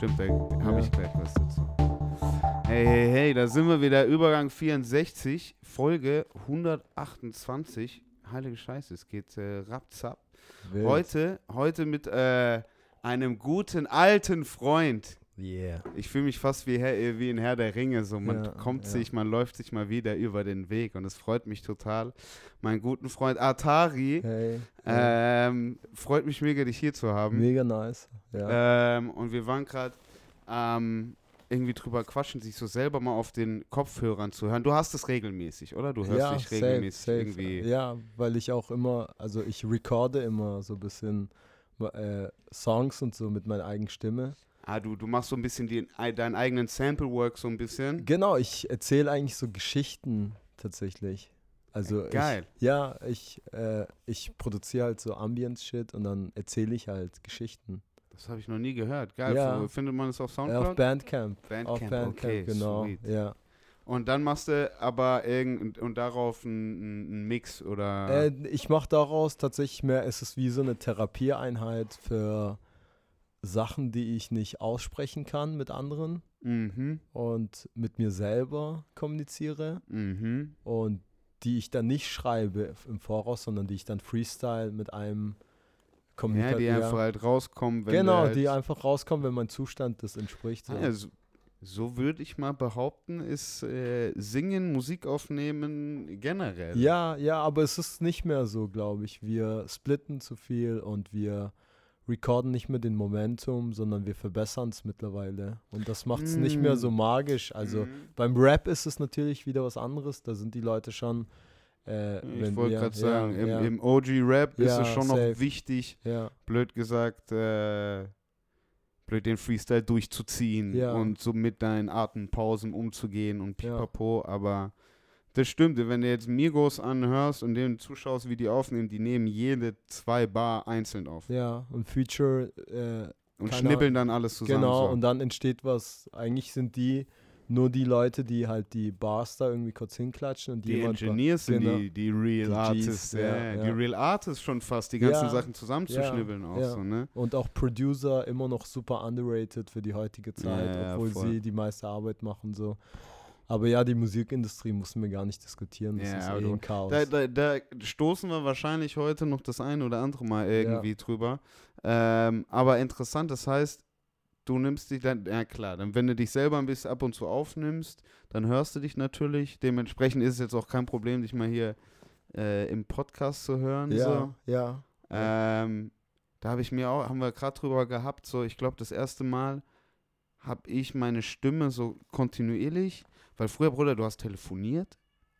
stimmt, da habe Ja. ich gleich was dazu. Hey, hey, hey, da sind wir wieder. Übergang 64, Folge 128. Heilige Scheiße, es geht äh, rapzap. Wild. Heute, heute mit äh, einem guten alten Freund. Yeah. Ich fühle mich fast wie, Herr, wie ein Herr der Ringe. So, man Ja, kommt ja. sich, man läuft sich mal wieder über den Weg und es freut mich total. Meinen guten Freund Atari. Hey. Ähm, freut mich mega, dich hier zu haben. Mega nice. Ja. Ähm, und wir waren gerade ähm, irgendwie drüber quatschen, sich so selber mal auf den Kopfhörern zu hören. Du hast es regelmäßig, oder? Du hörst ja, dich safe, regelmäßig safe. irgendwie. Ja, weil ich auch immer, also ich recorde immer so ein bisschen äh, Songs und so mit meiner eigenen Stimme. Ah, du, du machst so ein bisschen die, deinen eigenen Sample-Work so ein bisschen. Genau, ich erzähle eigentlich so Geschichten tatsächlich. Also Geil. Ich, ja, ich, äh, ich produziere halt so Ambience-Shit und dann erzähle ich halt Geschichten. Das habe ich noch nie gehört. Geil. Ja. Wo findet man das auf Äh, Soundcloud? auf Bandcamp. auf Bandcamp, Bandcamp, okay, genau. sweet. Ja. Und dann machst du aber irgend und darauf einen einen Mix oder. Äh, ich mache daraus tatsächlich mehr, es ist wie so eine Therapieeinheit für Sachen, die ich nicht aussprechen kann mit anderen mhm. und mit mir selber kommuniziere Mhm. und die ich dann nicht schreibe im Voraus, sondern die ich dann freestyle mit einem Ja, Kommunika- die einfach halt rauskommen, wenn Genau, halt die einfach rauskommen, wenn mein Zustand das entspricht. So. Ah, ja, so, so würde ich mal behaupten, ist äh, Singen, Musik aufnehmen generell. Ja, ja, aber es ist nicht mehr so, glaube ich. Wir splitten zu viel und wir recorden nicht mehr den Momentum, sondern wir verbessern es mittlerweile. Und das macht es nicht mehr so Mm. magisch. Also Mhm. beim Rap ist es natürlich wieder was anderes. Da sind die Leute schon. Äh, Ich wollte gerade ja, sagen, im, ja, im OG-Rap ist Ja, es schon noch safe. wichtig, ja, blöd gesagt, äh, blöd den Freestyle durchzuziehen Ja. und so mit deinen Atempausen umzugehen und Ja. pipapo, aber das stimmt, wenn du jetzt Migos anhörst und denen zuschaust, wie die aufnehmen, die nehmen jede zwei Bar einzeln auf ja, und Feature, äh, und schnippeln dann alles zusammen. genau, so. und dann entsteht was. Eigentlich sind die nur die Leute, die halt die Bars da irgendwie kurz hinklatschen und Die jemand Engineers sind genau. die, die Real Die Artists, ja, ja, Die. Real Artists schon fast, die ganzen Ja, Sachen zusammenzuschnibbeln auch so, ne? Und auch Producer immer noch super underrated für die heutige Zeit, obwohl voll. sie die meiste Arbeit machen. So. Aber ja, die Musikindustrie müssen wir gar nicht diskutieren. Das Ja, ist aber eh ein Chaos. Da, da, da stoßen wir wahrscheinlich heute noch das ein oder andere Mal irgendwie drüber. Ähm, aber interessant, das heißt, du nimmst dich dann, ja klar, dann wenn du dich selber ein bisschen ab und zu aufnimmst, dann hörst du dich natürlich. Dementsprechend ist es jetzt auch kein Problem, dich mal hier äh, im Podcast zu hören. ja, So. ja. Ähm, da habe ich mir auch, haben wir gerade drüber gehabt, so ich glaube, das erste Mal habe ich meine Stimme so kontinuierlich, weil früher, Bruder, du hast telefoniert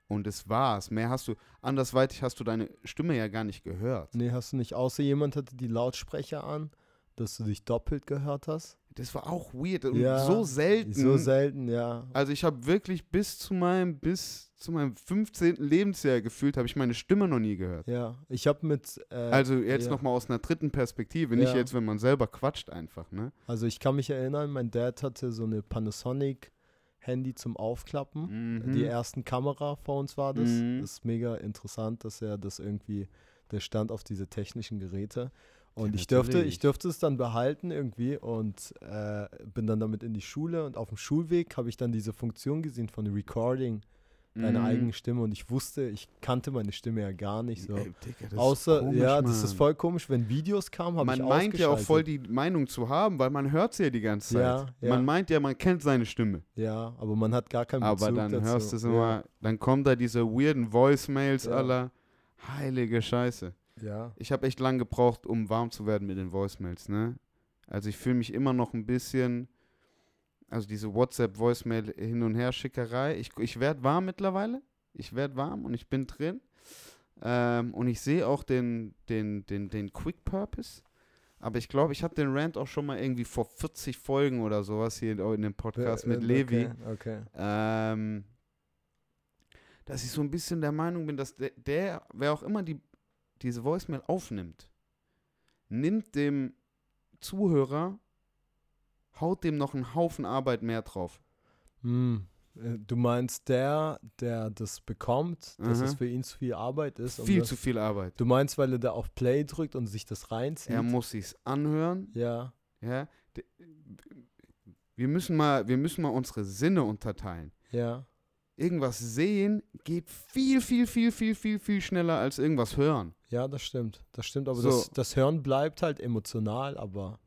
und es war's. Mehr hast du, andersweitig hast du deine Stimme ja gar nicht gehört. Nee, hast du nicht, außer jemand hatte die Lautsprecher an, dass du dich doppelt gehört hast? Das war auch weird und Ja, so selten. So selten, ja. also ich habe wirklich bis zu meinem, bis zu meinem 15. Lebensjahr gefühlt, habe ich meine Stimme noch nie gehört. Ja, ich habe mit. Äh, Also jetzt ja. nochmal aus einer dritten Perspektive, nicht Ja. jetzt, wenn man selber quatscht einfach, ne? Also ich kann mich erinnern, mein Dad hatte so eine Panasonic Handy zum Aufklappen. Mhm. Die ersten Kameraphones war das. Mhm. Das ist mega interessant, dass er das irgendwie, der stand auf diese technischen Geräte. Und Ja, ich dürfte, ich dürfte es dann behalten irgendwie und äh, bin dann damit in die Schule und auf dem Schulweg habe ich dann diese Funktion gesehen von Recording deine Mhm. eigene Stimme und ich wusste, ich kannte meine Stimme ja gar nicht so. Ey, Digga, das ist Außer, komisch, ja, das ist voll komisch, wenn Videos kamen, habe ich Man meint ja auch voll die Meinung zu haben, weil man hört sie ja die ganze Zeit. Ja, ja. Man meint ja, man kennt seine Stimme. Ja, aber man hat gar keinen Bezug Aber dann dazu. hörst du es immer, dann kommen da diese weirden Voicemails Ja. aller. Heilige Scheiße. Ja, Ich habe echt lang gebraucht, um warm zu werden mit den Voicemails, ne? Also ich fühle mich immer noch ein bisschen, also diese WhatsApp-Voicemail hin und her Schickerei. Ich, ich werde warm mittlerweile. Ich werde warm und ich bin drin. Ähm, und ich sehe auch den, den, den, den Quick Purpose. Aber ich glaube, ich habe den Rant auch schon mal irgendwie vor 40 Folgen oder sowas hier in dem Podcast mit Äh, Levi. Okay, okay. Ähm, dass ich so ein bisschen der Meinung bin, dass der, der wer auch immer die, diese Voicemail aufnimmt, nimmt dem Zuhörer, haut dem noch einen Haufen Arbeit mehr drauf. Hm. Äh, Du meinst der, der das bekommt, dass Mhm. es für ihn zu viel Arbeit ist? Viel zu viel Arbeit. Du meinst, weil er da auf Play drückt und sich das reinzieht? Er muss sich's anhören. ja, Ja. Wir müssen mal, wir müssen mal unsere Sinne unterteilen. Ja. Irgendwas sehen geht viel, viel, viel, viel, viel, viel schneller als irgendwas hören. Ja, das stimmt. Das stimmt, aber So. das, das Hören bleibt halt emotional, aber.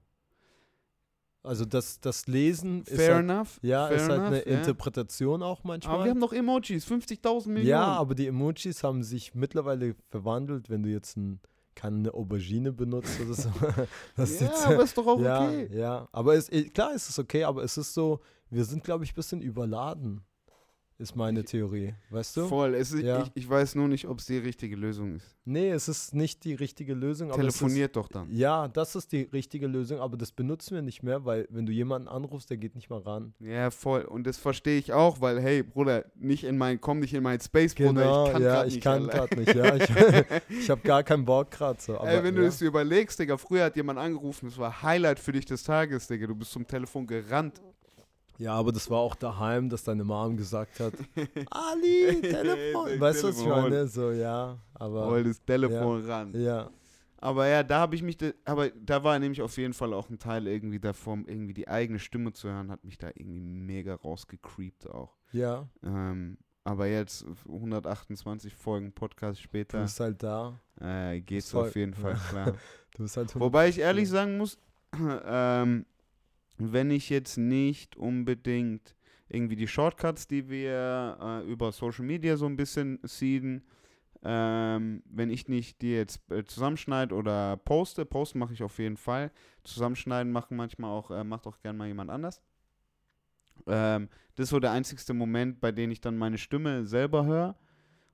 Also das, das Lesen ist Fair halt, enough. ja, fair ist halt enough, eine ja. Interpretation auch manchmal. Aber wir haben noch Emojis, 50.000 Millionen. Ja, aber die Emojis haben sich mittlerweile verwandelt, wenn du jetzt ein, keine Aubergine benutzt oder so. das ist ja, jetzt, aber ist doch auch ja, okay. ja. Aber es, eh, klar ist es okay, aber es ist so, wir sind, glaube ich, ein bisschen überladen, ist meine Theorie. Weißt du? Voll. Ist, Ja. ich, ich weiß nur nicht, ob es die richtige Lösung ist. Nee, es ist nicht die richtige Lösung. es ist, Telefoniert doch dann. Ja, das ist die richtige Lösung, aber das benutzen wir nicht mehr, weil wenn du jemanden anrufst, der geht nicht mal ran. Ja, voll. Und das verstehe ich auch, weil, hey, Bruder, nicht in mein, komm nicht in mein Space, Bruder. Genau, ich kann ja, ich nicht, kann gerade nicht, ja. Ich, ich habe gar keinen Bock gerade so. Aber, Ey, wenn du ja. es dir überlegst, Digga, früher hat jemand angerufen, das war Highlight für dich des Tages, Digga. Du bist zum Telefon gerannt. Ja, aber das war auch daheim, dass deine Mom gesagt hat, Ali, Telefon. Weißt du, was ich meine? So, ja, aber Hol das Telefon ran. ja, Aber ja, da habe ich mich, aber da war nämlich auf jeden Fall auch ein Teil irgendwie davon, irgendwie die eigene Stimme zu hören, hat mich da irgendwie mega rausgecreept auch. ja, Ähm, aber jetzt 128 Folgen Podcast du später bist halt da. äh, geht's auf jeden Fall klar. Du bist halt Wobei ich ehrlich sagen muss, ähm, wenn ich jetzt nicht unbedingt irgendwie die Shortcuts, die wir äh, über Social Media so ein bisschen seeden, ähm, wenn ich nicht die jetzt äh, zusammenschneide oder poste, posten mache ich auf jeden Fall. Zusammenschneiden machen manchmal auch, äh, macht auch gern mal jemand anders. Ähm, das ist so der einzigste Moment, bei dem ich dann meine Stimme selber höre.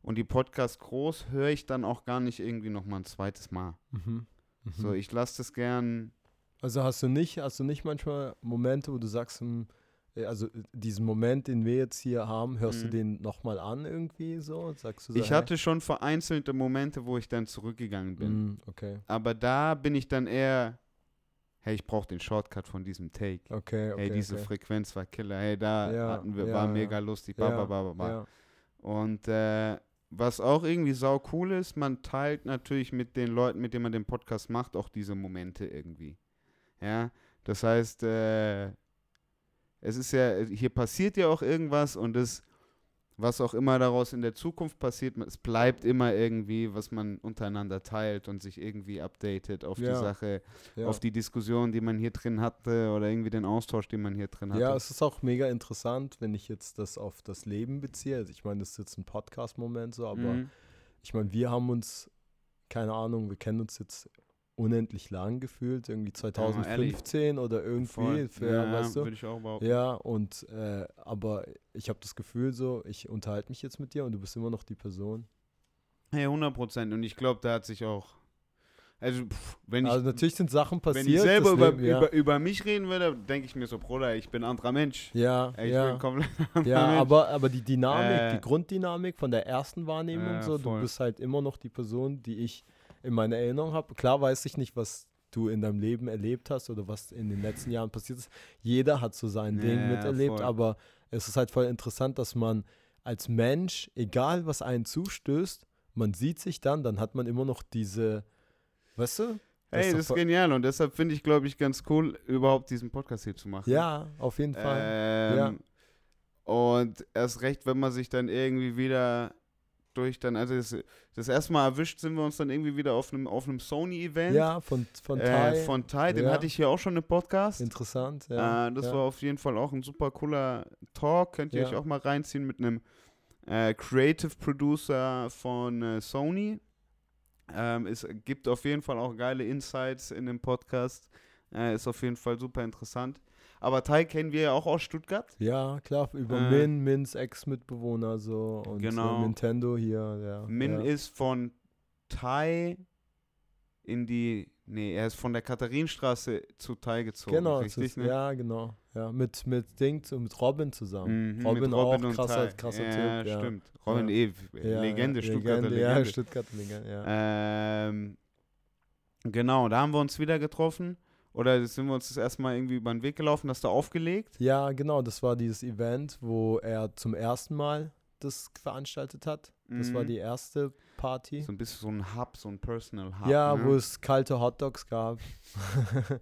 Und die Podcast groß höre ich dann auch gar nicht irgendwie nochmal ein zweites Mal. Mhm. Mhm. So, ich lasse das gern. Also hast du nicht, hast du nicht manchmal Momente, wo du sagst, hm, äh, also äh, diesen Moment, den wir jetzt hier haben, hörst du Mhm. den nochmal an irgendwie so? Sagst du so, Ich hatte schon vereinzelte Momente, wo ich dann zurückgegangen hey, bin. hm, okay, Aber da bin ich dann eher, hey, ich brauche den Shortcut von diesem Take. okay, okay. hey, diese okay. Frequenz war Killer. Hey, da Ja, hatten wir, ja, war ja. mega lustig. Ba, ba, ba, ba. Und äh, was auch irgendwie sau cool ist, man teilt natürlich mit den Leuten, mit denen man den Podcast macht, auch diese Momente irgendwie. Ja, das heißt, äh, es ist ja, hier passiert ja auch irgendwas und das, was auch immer daraus in der Zukunft passiert, es bleibt immer irgendwie, was man untereinander teilt und sich irgendwie updatet auf Ja, die Sache, ja. auf die Diskussion, die man hier drin hatte oder irgendwie den Austausch, den man hier drin hatte. Ja, es ist auch mega interessant, wenn ich jetzt das auf das Leben beziehe. Also ich meine, das ist jetzt ein Podcast-Moment so, aber Mhm. ich meine, wir haben uns, keine Ahnung, wir kennen uns jetzt unendlich lang gefühlt, irgendwie ehrlich. 2015 oder irgendwie, Voll. für, ja, weißt du? würde ich auch behaupten. Ja, und äh, aber ich habe das Gefühl so, ich unterhalte mich jetzt mit dir und du bist immer noch die Person. Hey, 100 Prozent. Und ich glaube, da hat sich auch. Also, pff, wenn ich, also natürlich sind Sachen passiert. wenn ich selber über, Leben, ja. über, über mich reden würde, denke ich mir so, Bruder, ich bin ein anderer Mensch. ja, ich ja. bin komplett anderer Ja, Mensch. aber, aber die Dynamik, Äh, die Grunddynamik von der ersten Wahrnehmung, äh, so, du voll. bist halt immer noch die Person, die ich in meiner Erinnerung habe. Klar weiß ich nicht, was du in deinem Leben erlebt hast oder was in den letzten Jahren passiert ist. Jeder hat so sein Ding Ja, miterlebt, voll. aber es ist halt voll interessant, dass man als Mensch, egal was einen zustößt, man sieht sich dann, dann hat man immer noch diese, weißt du? hey, ist doch das ist genial. Und deshalb finde ich, glaube ich, ganz cool, überhaupt diesen Podcast hier zu machen. Ja, auf jeden Fall. Ähm, Und erst recht, wenn man sich dann irgendwie wieder durch dann, also das, das erste Mal erwischt, sind wir uns dann irgendwie wieder auf einem auf einem Sony-Event. Ja, von, von Tai. äh, von Tai, den Ja. hatte ich hier auch schon im Podcast. Interessant, ja. äh, das ja. war auf jeden Fall auch ein super cooler Talk. Könnt ihr euch auch mal reinziehen mit einem äh, Creative Producer von äh, Sony. Ähm, es gibt auf jeden Fall auch geile Insights in dem Podcast. Äh, ist auf jeden Fall super interessant. Aber Tai kennen wir ja auch aus Stuttgart. Ja, klar, über Äh, Min, Mins Ex-Mitbewohner so und Genau. äh, Nintendo hier, ja. Min ja. ist von Tai in die, nee, er ist von der Katharinenstraße zu Tai gezogen. Genau, richtig, ist, ne? ja, genau. Ja, mit, mit Ding, mit Robin zusammen. Mhm, Robin, mit auch und krasser, krasser ja, Typ. Ja, stimmt. Robin Ja. eh, Ja, Legende, ja, Stuttgarter Legende. Ja, Stuttgarter Legende, ja. Ähm, genau, da haben wir uns wieder getroffen. Oder sind wir uns das erste Mal irgendwie über den Weg gelaufen, hast du aufgelegt? Ja, genau, das war dieses Event, wo er zum ersten Mal das veranstaltet hat. Das war Mhm. die erste Party. So ein bisschen so ein Hub, so ein Personal Hub. ja, ne? wo es kalte Hotdogs gab.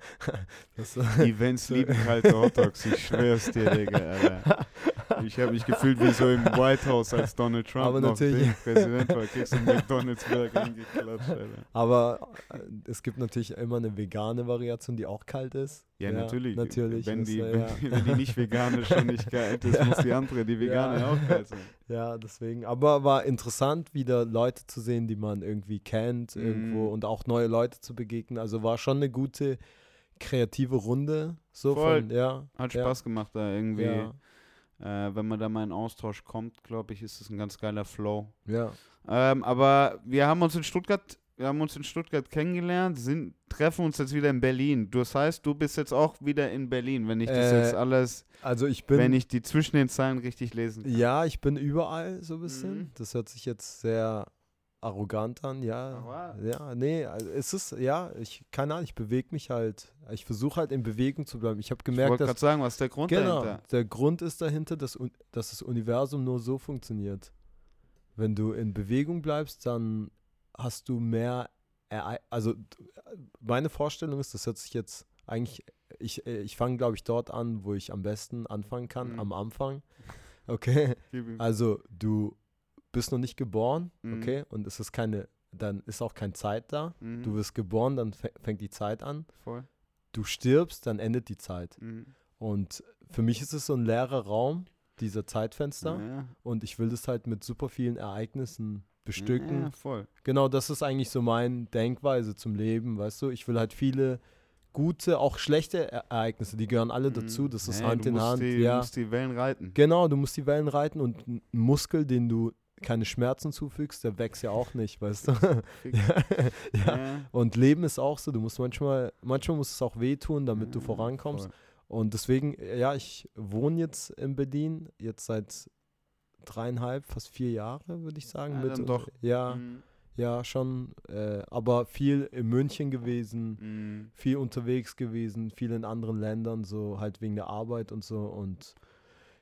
Events lieben kalte Hotdogs, ich schwör's dir, Digga, Alter. Ich habe mich gefühlt wie so im White House, als Donald Trump Aber noch natürlich- Präsident war. Kriegst du McDonalds-Burger Alter. aber äh, es gibt natürlich immer eine vegane Variation, die auch kalt ist. Ja, natürlich. Natürlich. Wenn die, ja. die- wenn die nicht vegane schon nicht kalt ist, Ja. muss die andere, die vegane, Ja. auch kalt sein. Ja, deswegen. Aber war interessant, wieder Leute zu sehen, die man irgendwie kennt Mhm. irgendwo und auch neue Leute zu begegnen. Also war schon eine gute kreative Runde. So Voll. von, ja. Hat ja, Spaß gemacht da irgendwie. Ja, Äh, wenn man da mal in Austausch kommt, glaube ich, ist das ein ganz geiler Flow. ja. Ähm, aber wir haben uns in Stuttgart, wir haben uns in Stuttgart kennengelernt, sind, treffen uns jetzt wieder in Berlin. Das heißt, du bist jetzt auch wieder in Berlin, wenn ich das Äh, jetzt alles, Also ich bin. wenn ich die zwischen den Zeilen richtig lesen kann. ja, ich bin überall so ein bisschen. Mhm. Das hört sich jetzt sehr arrogant an, ja. Ja, nee, also es ist, ja, ich, keine Ahnung, ich bewege mich halt. Ich versuche halt in Bewegung zu bleiben. Ich habe Ich gemerkt, wollte dass gerade sagen, was ist der Grund Genau, dahinter? der Grund ist dahinter, dass, dass das Universum nur so funktioniert. Wenn du in Bewegung bleibst, dann hast du mehr, Erei also meine Vorstellung ist, das hört sich jetzt eigentlich, ich, ich fange glaube ich dort an, wo ich am besten anfangen kann, Mhm. am Anfang. Okay, also du bist noch nicht geboren, Mhm. okay, und es ist keine, dann ist auch keine Zeit da. Mhm. Du wirst geboren, dann fä- fängt die Zeit an. Voll. Du stirbst, dann endet die Zeit. Mhm. Und für mich ist es so ein leerer Raum, dieser Zeitfenster. Ja, Und ich will das halt mit super vielen Ereignissen bestücken. Ja, voll. Genau, das ist eigentlich so meine Denkweise zum Leben, weißt du? Ich will halt viele gute, auch schlechte E- Ereignisse, die gehören alle dazu. Mhm. Das ist Ja, Hand in Hand. Die, ja. Du musst die Wellen reiten. Genau, du musst die Wellen reiten und ein Muskel, den du keine Schmerzen zufügst, der wächst ja auch nicht, weißt du? Fix. ja. Ja. Und Leben ist auch so, du musst manchmal, manchmal muss es auch wehtun, damit du Ja, vorankommst. voll. Und deswegen, ja, ich wohne jetzt in Berlin, jetzt seit dreieinhalb, fast vier Jahre, würde ich sagen. Ja, mit, dann doch. Ja, Mhm. ja, schon. Äh, aber viel in München gewesen, Mhm. viel unterwegs gewesen, viel in anderen Ländern, so halt wegen der Arbeit und so. Und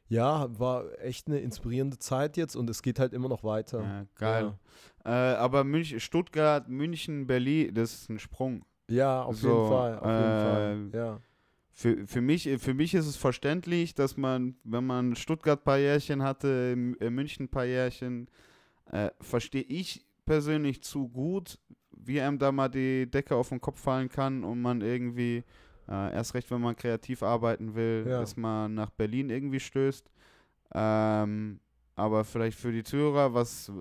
ja, war echt eine inspirierende Zeit jetzt und es geht halt immer noch weiter. Ja, geil. Äh, aber München, Stuttgart, München, Berlin, das ist ein Sprung. Ja, auf So, jeden Fall. Auf jeden äh, Fall. Ja. Für, für, mich, für mich ist es verständlich, dass man, wenn man Stuttgart ein paar Jährchen hatte, in München ein paar Jährchen, äh, verstehe ich persönlich zu gut, wie einem da mal die Decke auf den Kopf fallen kann und man irgendwie, äh, erst recht, wenn man kreativ arbeiten will, Ja. dass man nach Berlin irgendwie stößt. Ähm, aber vielleicht für die Zuhörer, was,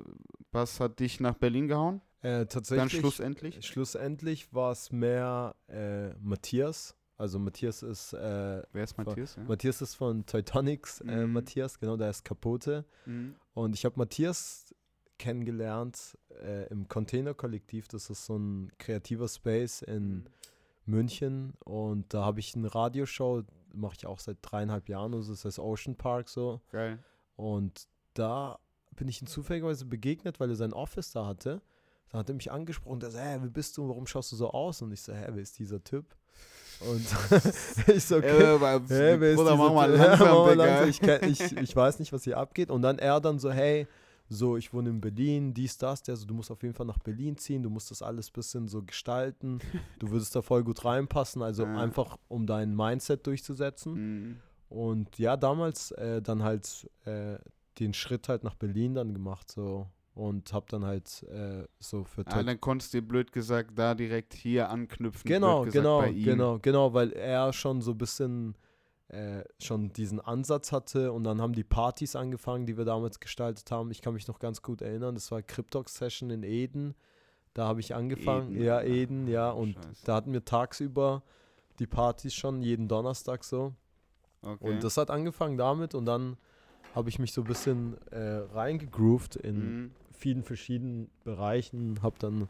was hat dich nach Berlin gehauen? Äh, Dann tatsächlich. schlussendlich? Schlussendlich war es mehr äh, Matthias. Also Matthias ist äh, Wer ist Matthias? Ja? Matthias ist von Teutonics, äh, Mhm. Matthias, genau, der ist Kapote. Mhm. Und ich habe Matthias kennengelernt äh, im Container-Kollektiv. Das ist so ein kreativer Space in München. Und da habe ich eine Radioshow, mache ich auch seit dreieinhalb Jahren. Also das heißt Ocean Park so. Geil. Und da bin ich ihm zufälligerweise begegnet, weil er sein Office da hatte. Da hat er mich angesprochen, der so, hä, wer bist du, warum schaust du so aus? Und ich so, hä, wer ist dieser Typ? Und ich so, okay. Äh, aber- Hä, wer ist Bruder, dieser mach mal Typ? langsam, Ja, mach mal Digga. langsam. Ich, ich, ich weiß nicht, was hier abgeht. Und dann er dann so, hey, so, ich wohne in Berlin, dies, das, der so, du musst auf jeden Fall nach Berlin ziehen, du musst das alles ein bisschen so gestalten, du würdest da voll gut reinpassen, also Ja. einfach, um dein Mindset durchzusetzen. Mhm. Und ja, damals äh, dann halt äh, den Schritt halt nach Berlin dann gemacht so und hab dann halt äh, so für Ah, dann konntest du blöd gesagt da direkt hier anknüpfen. genau, gesagt, genau, genau, genau, weil er schon so ein bisschen äh, schon diesen Ansatz hatte und dann haben die Partys angefangen, die wir damals gestaltet haben. Ich kann mich noch ganz gut erinnern, das war Cryptox Session in Eden. Da habe ich angefangen, Eden, ja, Alter. Eden, ja, und Scheiße. da hatten wir tagsüber die Partys schon jeden Donnerstag so. Okay. Und das hat angefangen damit und dann habe ich mich so ein bisschen äh, reingegroovt in Mhm. vielen verschiedenen Bereichen, habe dann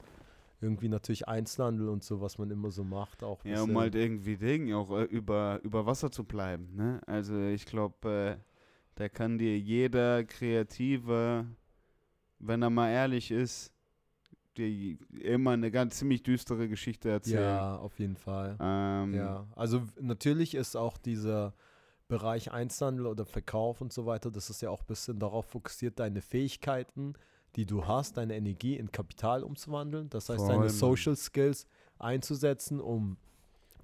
irgendwie natürlich Einzelhandel und so, was man immer so macht, auch Ja, um halt irgendwie Ding auch äh, über, über Wasser zu bleiben. Ne? Also ich glaube, äh, da kann dir jeder Kreative, wenn er mal ehrlich ist, dir immer eine ganz ziemlich düstere Geschichte erzählen. Ja, auf jeden Fall. Ähm, Ja, also natürlich ist auch dieser Bereich Einzelhandel oder Verkauf und so weiter, das ist ja auch ein bisschen darauf fokussiert, deine Fähigkeiten die du hast, deine Energie in Kapital umzuwandeln. Das heißt, Voll, deine Mann. Social Skills einzusetzen, um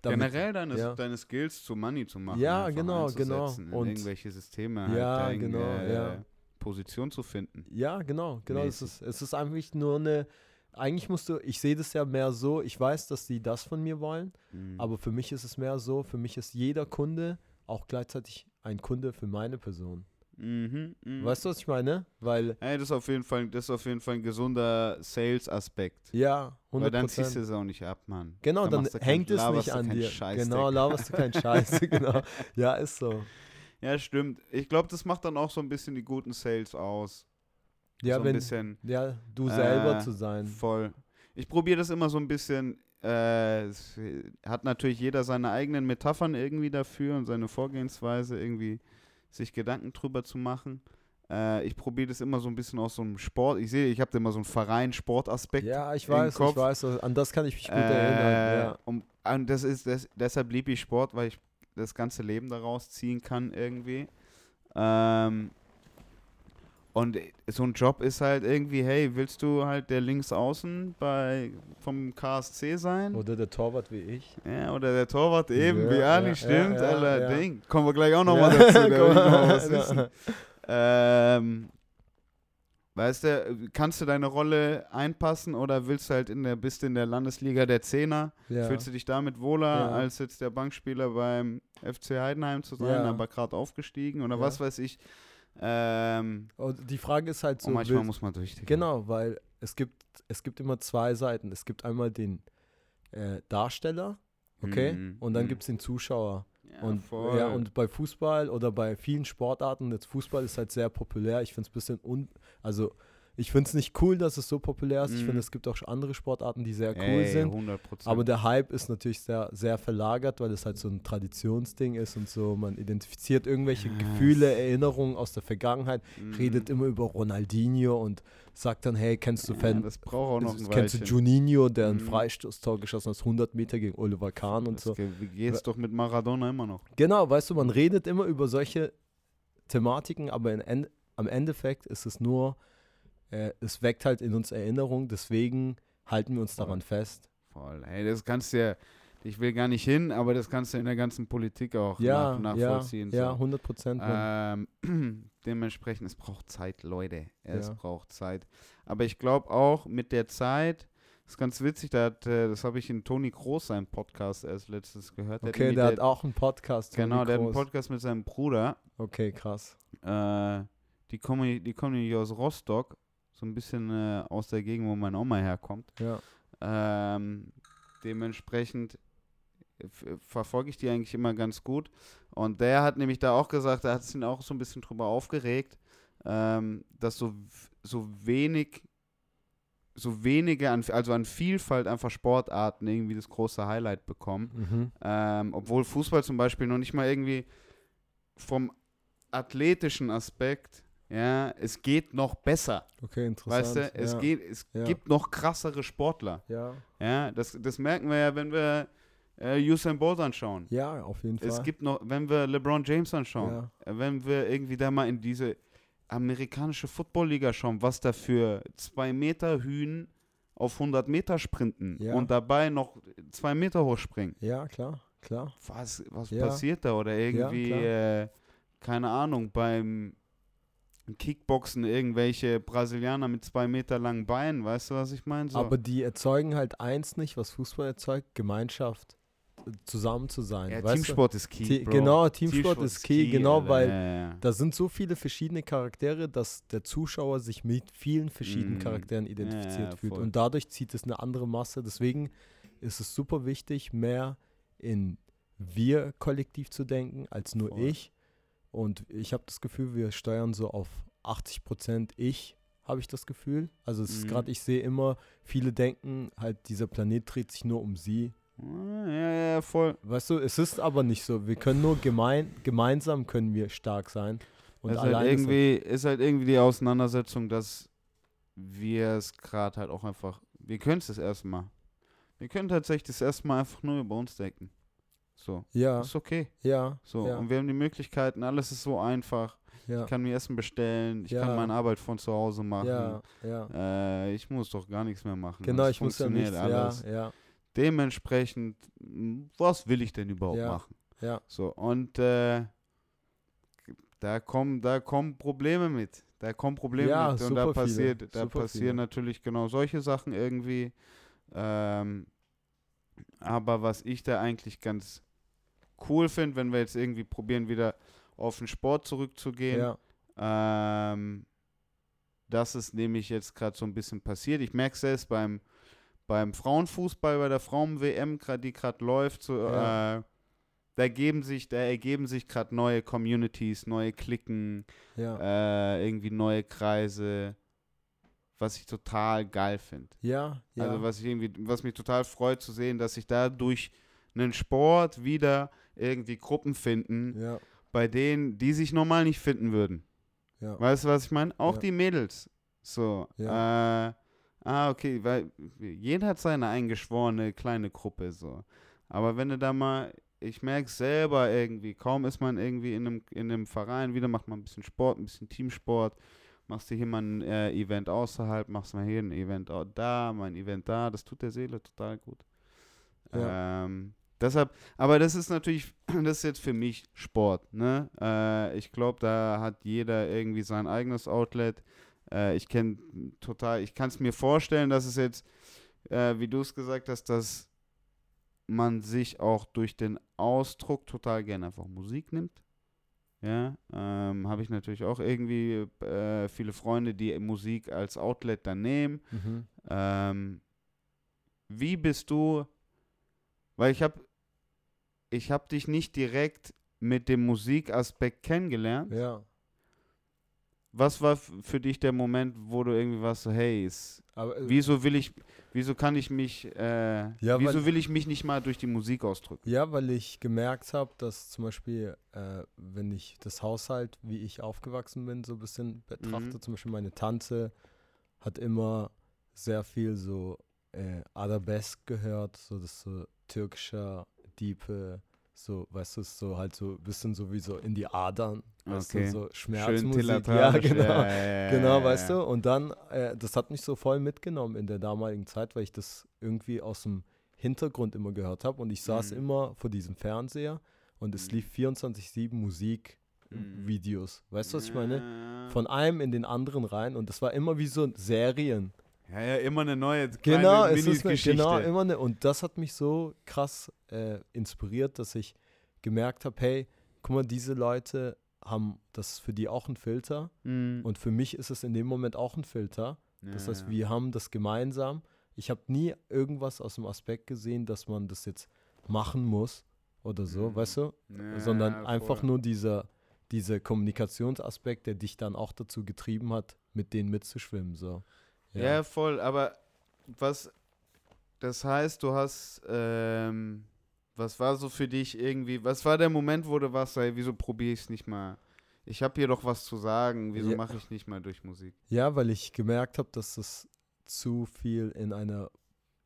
Generell deine, ja. deine Skills zu Money zu machen. Ja, einfach genau, genau. Und- irgendwelche Systeme Ja, halt deine, genau, äh, ja. Position zu finden. Ja, genau, genau. Es Mäßig. ist, es ist eigentlich nur eine. Eigentlich musst du, ich sehe das ja mehr so, ich weiß, dass sie das von mir wollen, Mhm. aber für mich ist es mehr so, für mich ist jeder Kunde auch gleichzeitig ein Kunde für meine Person. Mhm, mhm. Weißt du, was ich meine? Weil, Ey, das ist auf jeden Fall, das ist auf jeden Fall ein gesunder Sales-Aspekt. ja, 100%. Weil dann ziehst du es auch nicht ab, Mann. Genau, dann machst du kein- hängt es nicht an dir. Scheiß, genau, laberst du keinen Scheiß. genau. Ja, ist so. Ja, stimmt. Ich glaube, das macht dann auch so ein bisschen die guten Sales aus. Ja, so ein wenn, bisschen ja, du selber äh, zu sein. voll. Ich probiere das immer so ein bisschen. Äh, hat natürlich jeder seine eigenen Metaphern irgendwie dafür und seine Vorgehensweise irgendwie sich Gedanken drüber zu machen. Äh, ich probiere das immer so ein bisschen aus so einem Sport. Ich sehe, ich habe da immer so einen Verein, Sportaspekt. Ja, ich weiß, ich Kopf. weiß, an das kann ich mich gut Äh, erinnern. Ja. um, und das ist das, deshalb liebe ich Sport, weil ich das ganze Leben daraus ziehen kann irgendwie. Ähm, und so ein Job ist halt irgendwie, hey, willst du halt der Linksaußen bei vom KSC sein? Oder der Torwart wie ich. ja, oder der Torwart eben, Ja, wie Ali, ja, stimmt, ja. Ding. Kommen wir gleich auch nochmal Ja, dazu, da noch was wissen. Ähm, weißt du, kannst du deine Rolle einpassen oder willst du halt in der, bist du in der Landesliga der Zehner? Fühlst du dich damit wohler, als jetzt der Bankspieler beim FC Heidenheim zu sein, aber gerade aufgestiegen oder was weiß ich? Ähm, die Frage ist halt so, und manchmal willst- muss man durch. Digga. Genau, weil es gibt, es gibt immer zwei Seiten. Es gibt einmal den äh, Darsteller, okay, Mhm, und dann mhm. gibt es den Zuschauer. Ja, und, voll. ja, und bei Fußball oder bei vielen Sportarten, jetzt Fußball ist halt sehr populär. Ich finde es ein bisschen un. Also, ich finde es nicht cool, dass es so populär ist. Ich Mhm. finde, es gibt auch andere Sportarten, die sehr cool Ey, sind. 100%. Aber der Hype ist natürlich sehr, sehr verlagert, weil es halt so ein Traditionsding ist und so. Man identifiziert irgendwelche Ja, Gefühle, Erinnerungen aus der Vergangenheit, Mhm. redet immer über Ronaldinho und sagt dann, hey, kennst du ja, Fan, Das braucht auch noch ein kennst du Weilchen. Juninho, der ein Mhm. Freistoßtor geschossen hat, 100 Meter gegen Oliver Kahn und Das so. ge- geht's doch mit Maradona immer noch. Genau, weißt du, man redet immer über solche Thematiken, aber in, am Endeffekt ist es nur, äh, es weckt halt in uns Erinnerung, deswegen halten wir uns Voll. daran fest. Voll. Hey, das kannst du ja, ich will gar nicht hin, aber das kannst du in der ganzen Politik auch Ja, nach, ja, nachvollziehen. ja, so. 100 Prozent. Ähm, dementsprechend, es braucht Zeit, Leute. Es Ja. braucht Zeit. Aber ich glaube auch mit der Zeit, das ist ganz witzig, da hat, äh, das habe ich in Toni Groß seinem Podcast erst letztens gehört. hat okay, nämlich der hat auch einen Podcast. Toni Genau, der hat einen. Podcast mit seinem Bruder. Okay, krass. Äh, die kommen, die kommen nämlich aus Rostock, so ein bisschen äh, aus der Gegend, wo meine Oma herkommt. Ja. Ähm, dementsprechend f- verfolge ich die eigentlich immer ganz gut. Und der hat nämlich da auch gesagt, da hat es ihn auch so ein bisschen drüber aufgeregt, ähm, dass so, so wenig, so wenige, an, also an Vielfalt einfach Sportarten irgendwie das große Highlight bekommen. Mhm. Ähm, obwohl Fußball zum Beispiel noch nicht mal irgendwie vom athletischen Aspekt, ja, es geht noch besser. Okay, interessant. Weißt du, es, ja. geht, es Ja. gibt noch krassere Sportler. Ja. Ja, das, das merken wir ja, wenn wir äh, Usain Bolt anschauen. ja, auf jeden Fall. Es gibt noch, wenn wir LeBron James anschauen, Ja. äh, wenn wir irgendwie da mal in diese amerikanische Football-Liga schauen, was da für zwei Meter Hühn auf 100 Meter sprinten Ja. und dabei noch zwei Meter hochspringen. Ja, klar, klar. Was, was Ja. passiert da? Oder irgendwie, äh, keine Ahnung, beim Kickboxen irgendwelche Brasilianer mit zwei Meter langen Beinen, weißt du, was ich meine? So. Aber die erzeugen halt eins nicht, was Fußball erzeugt, Gemeinschaft, zusammen zu sein. ja, Teamsport ist key. Ti- Bro. genau, Teamsport ist key, genau, Alter. weil Ja, ja. Da sind so viele verschiedene Charaktere, dass der Zuschauer sich mit vielen verschiedenen Mm. Charakteren identifiziert fühlt. Und dadurch zieht es eine andere Masse. Deswegen ist es super wichtig, mehr in wir kollektiv zu denken, als nur Voll. ich. Und ich habe das Gefühl, wir steuern so auf 80 Prozent ich, habe ich das Gefühl. Also es ist Mhm. gerade, ich sehe immer, viele denken halt, dieser Planet dreht sich nur um sie. Ja, ja, voll. Weißt du, es ist aber nicht so. Wir können nur gemein, gemeinsam können wir stark sein. Und Und ist, halt ist irgendwie, ist halt irgendwie die Auseinandersetzung, dass wir es gerade halt auch einfach, wir können es das erste Mal. Wir können tatsächlich das erste Mal einfach nur über uns denken. So, ja, ist okay. ja, So, ja. und wir haben die Möglichkeiten, alles ist so einfach. Ja. Ich kann mir Essen bestellen, ich Ja. kann meine Arbeit von zu Hause machen. Ja, ja. Äh, ich muss doch gar nichts mehr machen. Genau, Es ich muss ja nichts. alles. Ja, ja, Dementsprechend, was will ich denn überhaupt Ja. machen? ja. So, und äh, da kommen, da kommen Probleme mit. Da kommen Probleme Ja, mit. Und da super viele, passiert, da super passieren viele. natürlich genau solche Sachen irgendwie. Ähm, aber was ich da eigentlich ganz cool finde, wenn wir jetzt irgendwie probieren, wieder auf den Sport zurückzugehen, ja. ähm, das ist nämlich jetzt gerade so ein bisschen passiert. Ich merke es selbst beim, beim Frauenfußball, bei der Frauen-WM, die gerade läuft, so, Ja. äh, da, geben sich, da ergeben sich gerade neue Communities, neue Klicken, Ja. äh, irgendwie neue Kreise, was ich total geil finde. ja, ja. Also was ich irgendwie, was mich total freut zu sehen, dass sich da durch einen Sport wieder irgendwie Gruppen finden, ja, bei denen, die sich normal nicht finden würden. ja. Weißt du, was ich meine? Auch Ja. die Mädels. So. Äh, ah, okay, weil jeder hat seine eingeschworene kleine Gruppe so. Aber wenn du da mal, ich merke selber irgendwie, kaum ist man irgendwie in einem, in einem Verein, wieder macht man ein bisschen Sport, ein bisschen Teamsport, machst du hier mal ein äh, Event außerhalb, machst mal hier ein Event da, mal ein Event da, das tut der Seele total gut. Ja. Ähm, deshalb, aber das ist natürlich, das ist jetzt für mich Sport, ne? Äh, ich glaube, da hat jeder irgendwie sein eigenes Outlet. Äh, ich kenne total, ich kann es mir vorstellen, dass es jetzt, äh, wie du es gesagt hast, dass man sich auch durch den Ausdruck total gerne einfach Musik nimmt. Ja, ähm, habe ich natürlich auch irgendwie äh, viele Freunde, die Musik als Outlet dann nehmen. Mhm. Ähm, wie bist du, weil ich habe ich habe dich nicht direkt mit dem Musikaspekt kennengelernt. Ja. Was war für dich der Moment, wo du irgendwie warst so, hey, es, Aber, äh, wieso will ich, wieso kann ich mich, äh, Ja, wieso weil- will ich mich nicht mal durch die Musik ausdrücken? Ja, weil ich gemerkt habe, dass zum Beispiel, äh, wenn ich das Haushalt, wie ich aufgewachsen bin, so ein bisschen betrachte, Mhm. zum Beispiel meine Tante hat immer sehr viel so äh, Arabesk gehört, so das so türkischer, diepe, so, weißt du, so halt so ein bisschen so wie so in die Adern, weißt Okay. du, so Schön Schmerzmusik. Ja, genau. ja, ja, ja, Genau, weißt du? Und dann, äh, das hat mich so voll mitgenommen in der damaligen Zeit, weil ich das irgendwie aus dem Hintergrund immer gehört habe. Und ich saß Mhm. immer vor diesem Fernseher und es Mhm. lief 24-7 Musik, Mhm. Videos. Weißt du, was ich meine? Von einem in den anderen rein. Und das war immer wie so Serien. Ja, ja, immer eine neue Genau, es ist eine, genau, immer eine. Und das hat mich so krass äh, inspiriert, dass ich gemerkt habe, hey, guck mal, diese Leute haben das ist für die auch ein Filter. Mhm. Und für mich ist es in dem Moment auch ein Filter. Das heißt, wir haben das gemeinsam. Ich habe nie irgendwas aus dem Aspekt gesehen, dass man das jetzt machen muss oder so, Mhm. weißt du? Ja, Sondern ja, einfach nur dieser, dieser Kommunikationsaspekt, der dich dann auch dazu getrieben hat, mit denen mitzuschwimmen. So. Ja. voll, aber was, das heißt, du hast, ähm, was war so für dich irgendwie, was war der Moment, wo du warst, ey, wieso probiere ich es nicht mal? Ich habe hier doch was zu sagen, wieso Ja. mache ich nicht mal durch Musik? ja, weil ich gemerkt habe, dass das zu viel in einer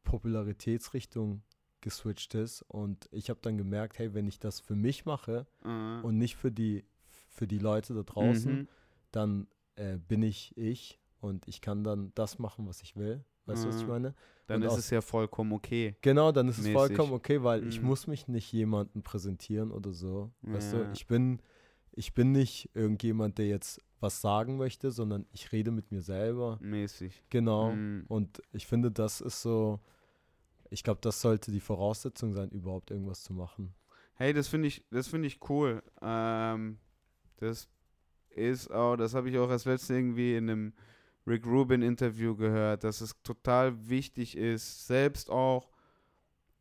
Popularitätsrichtung geswitcht ist. Und ich habe dann gemerkt, hey, wenn ich das für mich mache Äh, und nicht für die, für die Leute da draußen, mhm. dann äh, bin ich ich und ich kann dann das machen, was ich will. Weißt du, was ich Mhm. meine? Dann und ist es ja vollkommen okay. Genau, dann ist es Mäßig. vollkommen okay, weil ich Mhm. muss mich nicht jemandem präsentieren oder so. Weißt Ja. du, ich bin, ich bin nicht irgendjemand, der jetzt was sagen möchte, sondern ich rede mit mir selber. Mäßig. Genau. Mhm. Und ich finde, das ist so, ich glaube, das sollte die Voraussetzung sein, überhaupt irgendwas zu machen. Hey, das finde ich, das finde ich cool. Ähm, das ist auch, das habe ich auch als letztes irgendwie in einem Rick Rubin Interview gehört, dass es total wichtig ist, selbst auch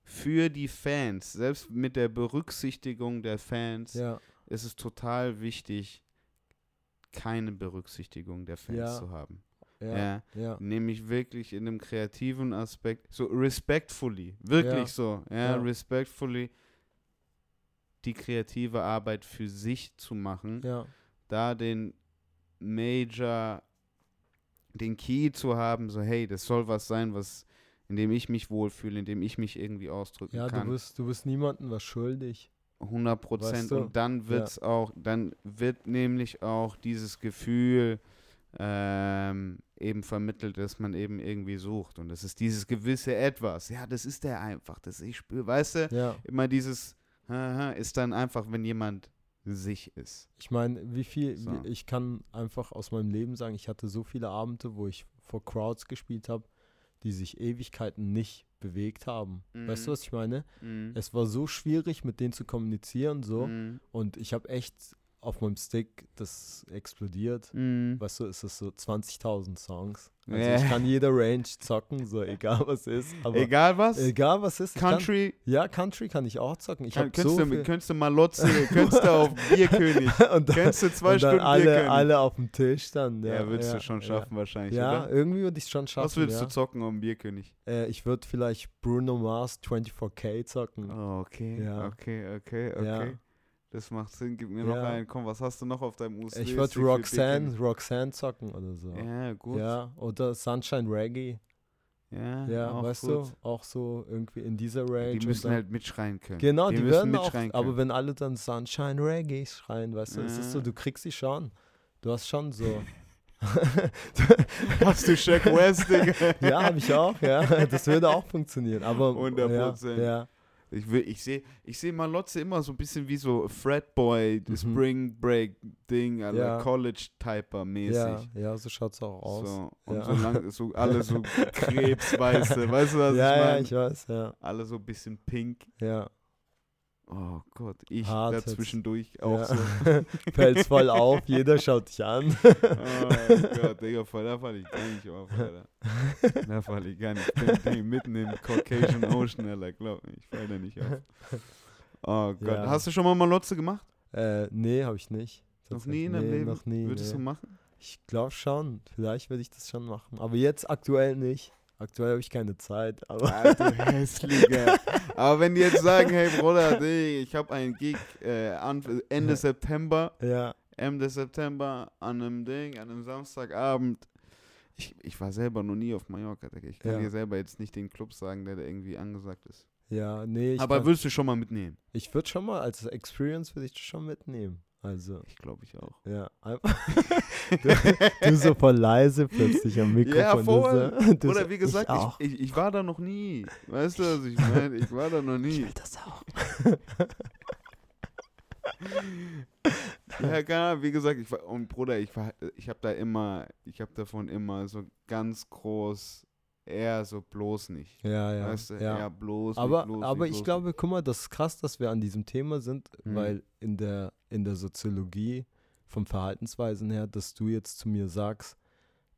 für die Fans, selbst mit der Berücksichtigung der Fans, Ja, ist es total wichtig, keine Berücksichtigung der Fans Ja. zu haben. ja, Ja. Nämlich wirklich in einem kreativen Aspekt, so respectfully, wirklich so, ja, respectfully die kreative Arbeit für sich zu machen, da den Major, den Key zu haben, so hey, das soll was sein, was, in dem ich mich wohlfühle, in dem ich mich irgendwie ausdrücken Ja, du kann. bist, du bist niemandem was schuldig. 100 Prozent. Weißt du? Und dann wird's auch, dann wird nämlich auch dieses Gefühl ähm, eben vermittelt, dass man eben irgendwie sucht. Und das ist dieses gewisse Etwas. Ja, das ist der einfach. Das ich spüre, weißt du, Ja. immer dieses ist dann einfach, wenn jemand sich ist. Ich meine, wie viel, So. wie, ich kann einfach aus meinem Leben sagen, ich hatte so viele Abende, wo ich vor Crowds gespielt habe, die sich Ewigkeiten nicht bewegt haben. Weißt du, Mhm. was ich meine? Mhm. Es war so schwierig, mit denen zu kommunizieren, so. Mhm. Und ich habe echt auf meinem Stick das explodiert. Mhm. Weißt du, ist das so 20.000 Songs. Also Ja. ich kann jeder Range zocken, so egal was ist. Egal was, egal was ist. Country, Kann, ja, Country kann ich auch zocken. Ich kann, könntest, so du, könntest du Malotze, könntest du auf Bierkönig, und dann, könntest du zwei und dann Stunden alle, Bierkönig. alle auf dem Tisch dann. ja, Ja, würdest ja, du schon ja. schaffen wahrscheinlich, Ja, oder? irgendwie würde ich es schon schaffen. Was würdest ja. du zocken um Bierkönig? Äh, ich würde vielleicht Bruno Mars 24K zocken. Oh, okay, Ja. okay, okay, okay. Ja. Das macht Sinn. Gib mir noch Ja. einen. Komm, was hast du noch auf deinem USB? ich würde Roxanne, Roxanne zocken oder so. Ja, gut. Ja, oder Sunshine Reggae. Ja, Ja, auch weißt gut. du, auch so irgendwie in dieser Range. Die müssen halt mitschreien können. Genau, die, müssen werden auch, aber wenn alle dann Sunshine Reggae schreien, weißt du, es ist so, Ja. du kriegst sie schon. Du hast schon so. Hast du Shaq West, Digga? ja, habe ich auch, ja. Das würde auch funktionieren. Aber 100%. Ja, ja, Ich, will- ich sehe ich seh Malotze immer so ein bisschen wie so Fredboy, Mhm. Spring Break Ding, also Ja. College-Typer mäßig. ja, ja, so schaut es auch aus. So, und Ja. so, lang, so alle so krebsweiße, weißt du, was ja, ich ja, meine? ich weiß, ja. alle so ein bisschen pink. ja. Oh Gott, ich Hart da zwischendurch auch ja. so. Fällt's voll auf, jeder schaut dich an. Oh Gott, Digga, voll, da falle ich gar nicht auf, Alter. Da falle ich gar nicht. Ich bin, mitten im Caucasian Ocean, Alter, glaub mir, ich falle da nicht auf. Oh Gott, Ja. hast du schon mal Malotze gemacht? äh, nee, habe ich nicht. Noch nie in deinem Nee, Leben? Noch nie. Würdest nee. du machen? Ich glaube schon. Vielleicht würde ich das schon machen. Aber jetzt aktuell nicht. Aktuell habe ich keine Zeit. Aber Alter, hässlicher. Aber wenn die jetzt sagen, hey Bruder, ich habe einen Gig äh, Ende September, ja, Ende September an einem Ding, an einem Samstagabend. Ich, ich war selber noch nie auf Mallorca, Digga. Ich kann Ja. dir selber jetzt nicht den Club sagen, der da irgendwie angesagt ist. ja, nee. Aber kann- würdest du schon mal mitnehmen? ich würde schon mal als Experience würde ich schon mitnehmen. Also, Ich glaube ich auch. ja. du, du so voll leise plötzlich am Mikrofon. Ja, du voll. so, du Oder wie gesagt, ich, ich, ich, ich war da noch nie. Weißt du, was ich meine? Ich war da noch nie. das auch. Ja, klar, wie gesagt, ich war, und Bruder, ich war, ich habe da immer, ich habe davon immer so ganz groß, eher so bloß nicht. Ja, ja. Weißt du, ja. eher bloß aber nicht, bloß aber nicht, ich bloß glaube, guck mal, das ist krass, dass wir an diesem Thema sind, Mhm. weil in der, in der Soziologie vom Verhaltensweisen her, dass du jetzt zu mir sagst,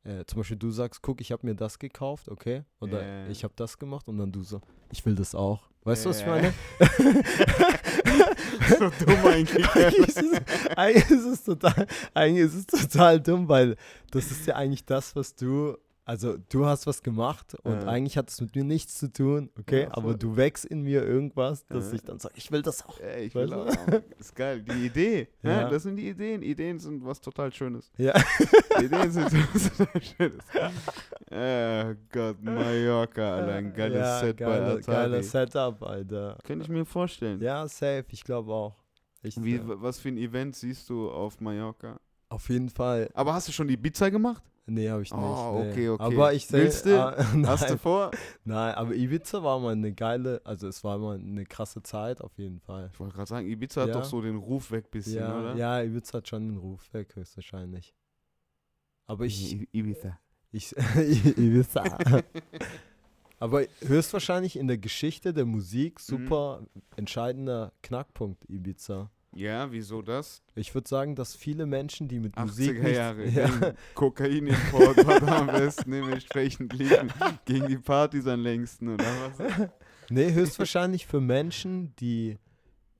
äh, zum Beispiel du sagst, guck, ich habe mir das gekauft, okay? Oder ja. ich habe das gemacht und dann du so, ich will das auch. Weißt du, was ich meine? so dumm eigentlich. eigentlich, ist es, eigentlich, ist es total, eigentlich ist es total dumm, weil das ist ja eigentlich das, was du, also du hast was gemacht und Ja. eigentlich hat es mit mir nichts zu tun, okay, Ja, aber du wächst in mir irgendwas, dass Ja. ich dann sage, ich will das auch. Ey, ich will auch, ist geil. Die Idee, ja. Ja. das sind die Ideen. Ideen sind was total Schönes. Ja, Ideen sind was total Schönes. Oh Gott, Mallorca, Alter, ein geiles ja, Set Atari. geiler Setup, Alter. Könnte ich mir vorstellen. Ja, safe, ich glaube auch. Ich, Wie, äh, was für ein Event siehst du auf Mallorca? auf jeden Fall. Aber hast du schon die Pizza gemacht? Nee, habe ich nicht. Oh, nee. okay, okay. Aber ich sehe. Willst du? Ah, Hast du vor? nein, aber Ibiza war mal eine geile, also es war mal eine krasse Zeit auf jeden Fall. Ich wollte gerade sagen, Ibiza hat Ja. doch so den Ruf weg bisschen, ja, oder? ja, Ibiza hat schon den Ruf weg, höchstwahrscheinlich. Aber ich, I- Ibiza. ich, Ibiza. Aber höchstwahrscheinlich in der Geschichte der Musik Mhm. super entscheidender Knackpunkt Ibiza. Ja, wieso das? Ich würde sagen, dass viele Menschen, die mit 80er Musik nichts- Jahre. ja, Ja. Kokainimport war da am besten, dementsprechend liefen gegen die Partys am längsten, oder was? Nee, höchstwahrscheinlich für Menschen, die,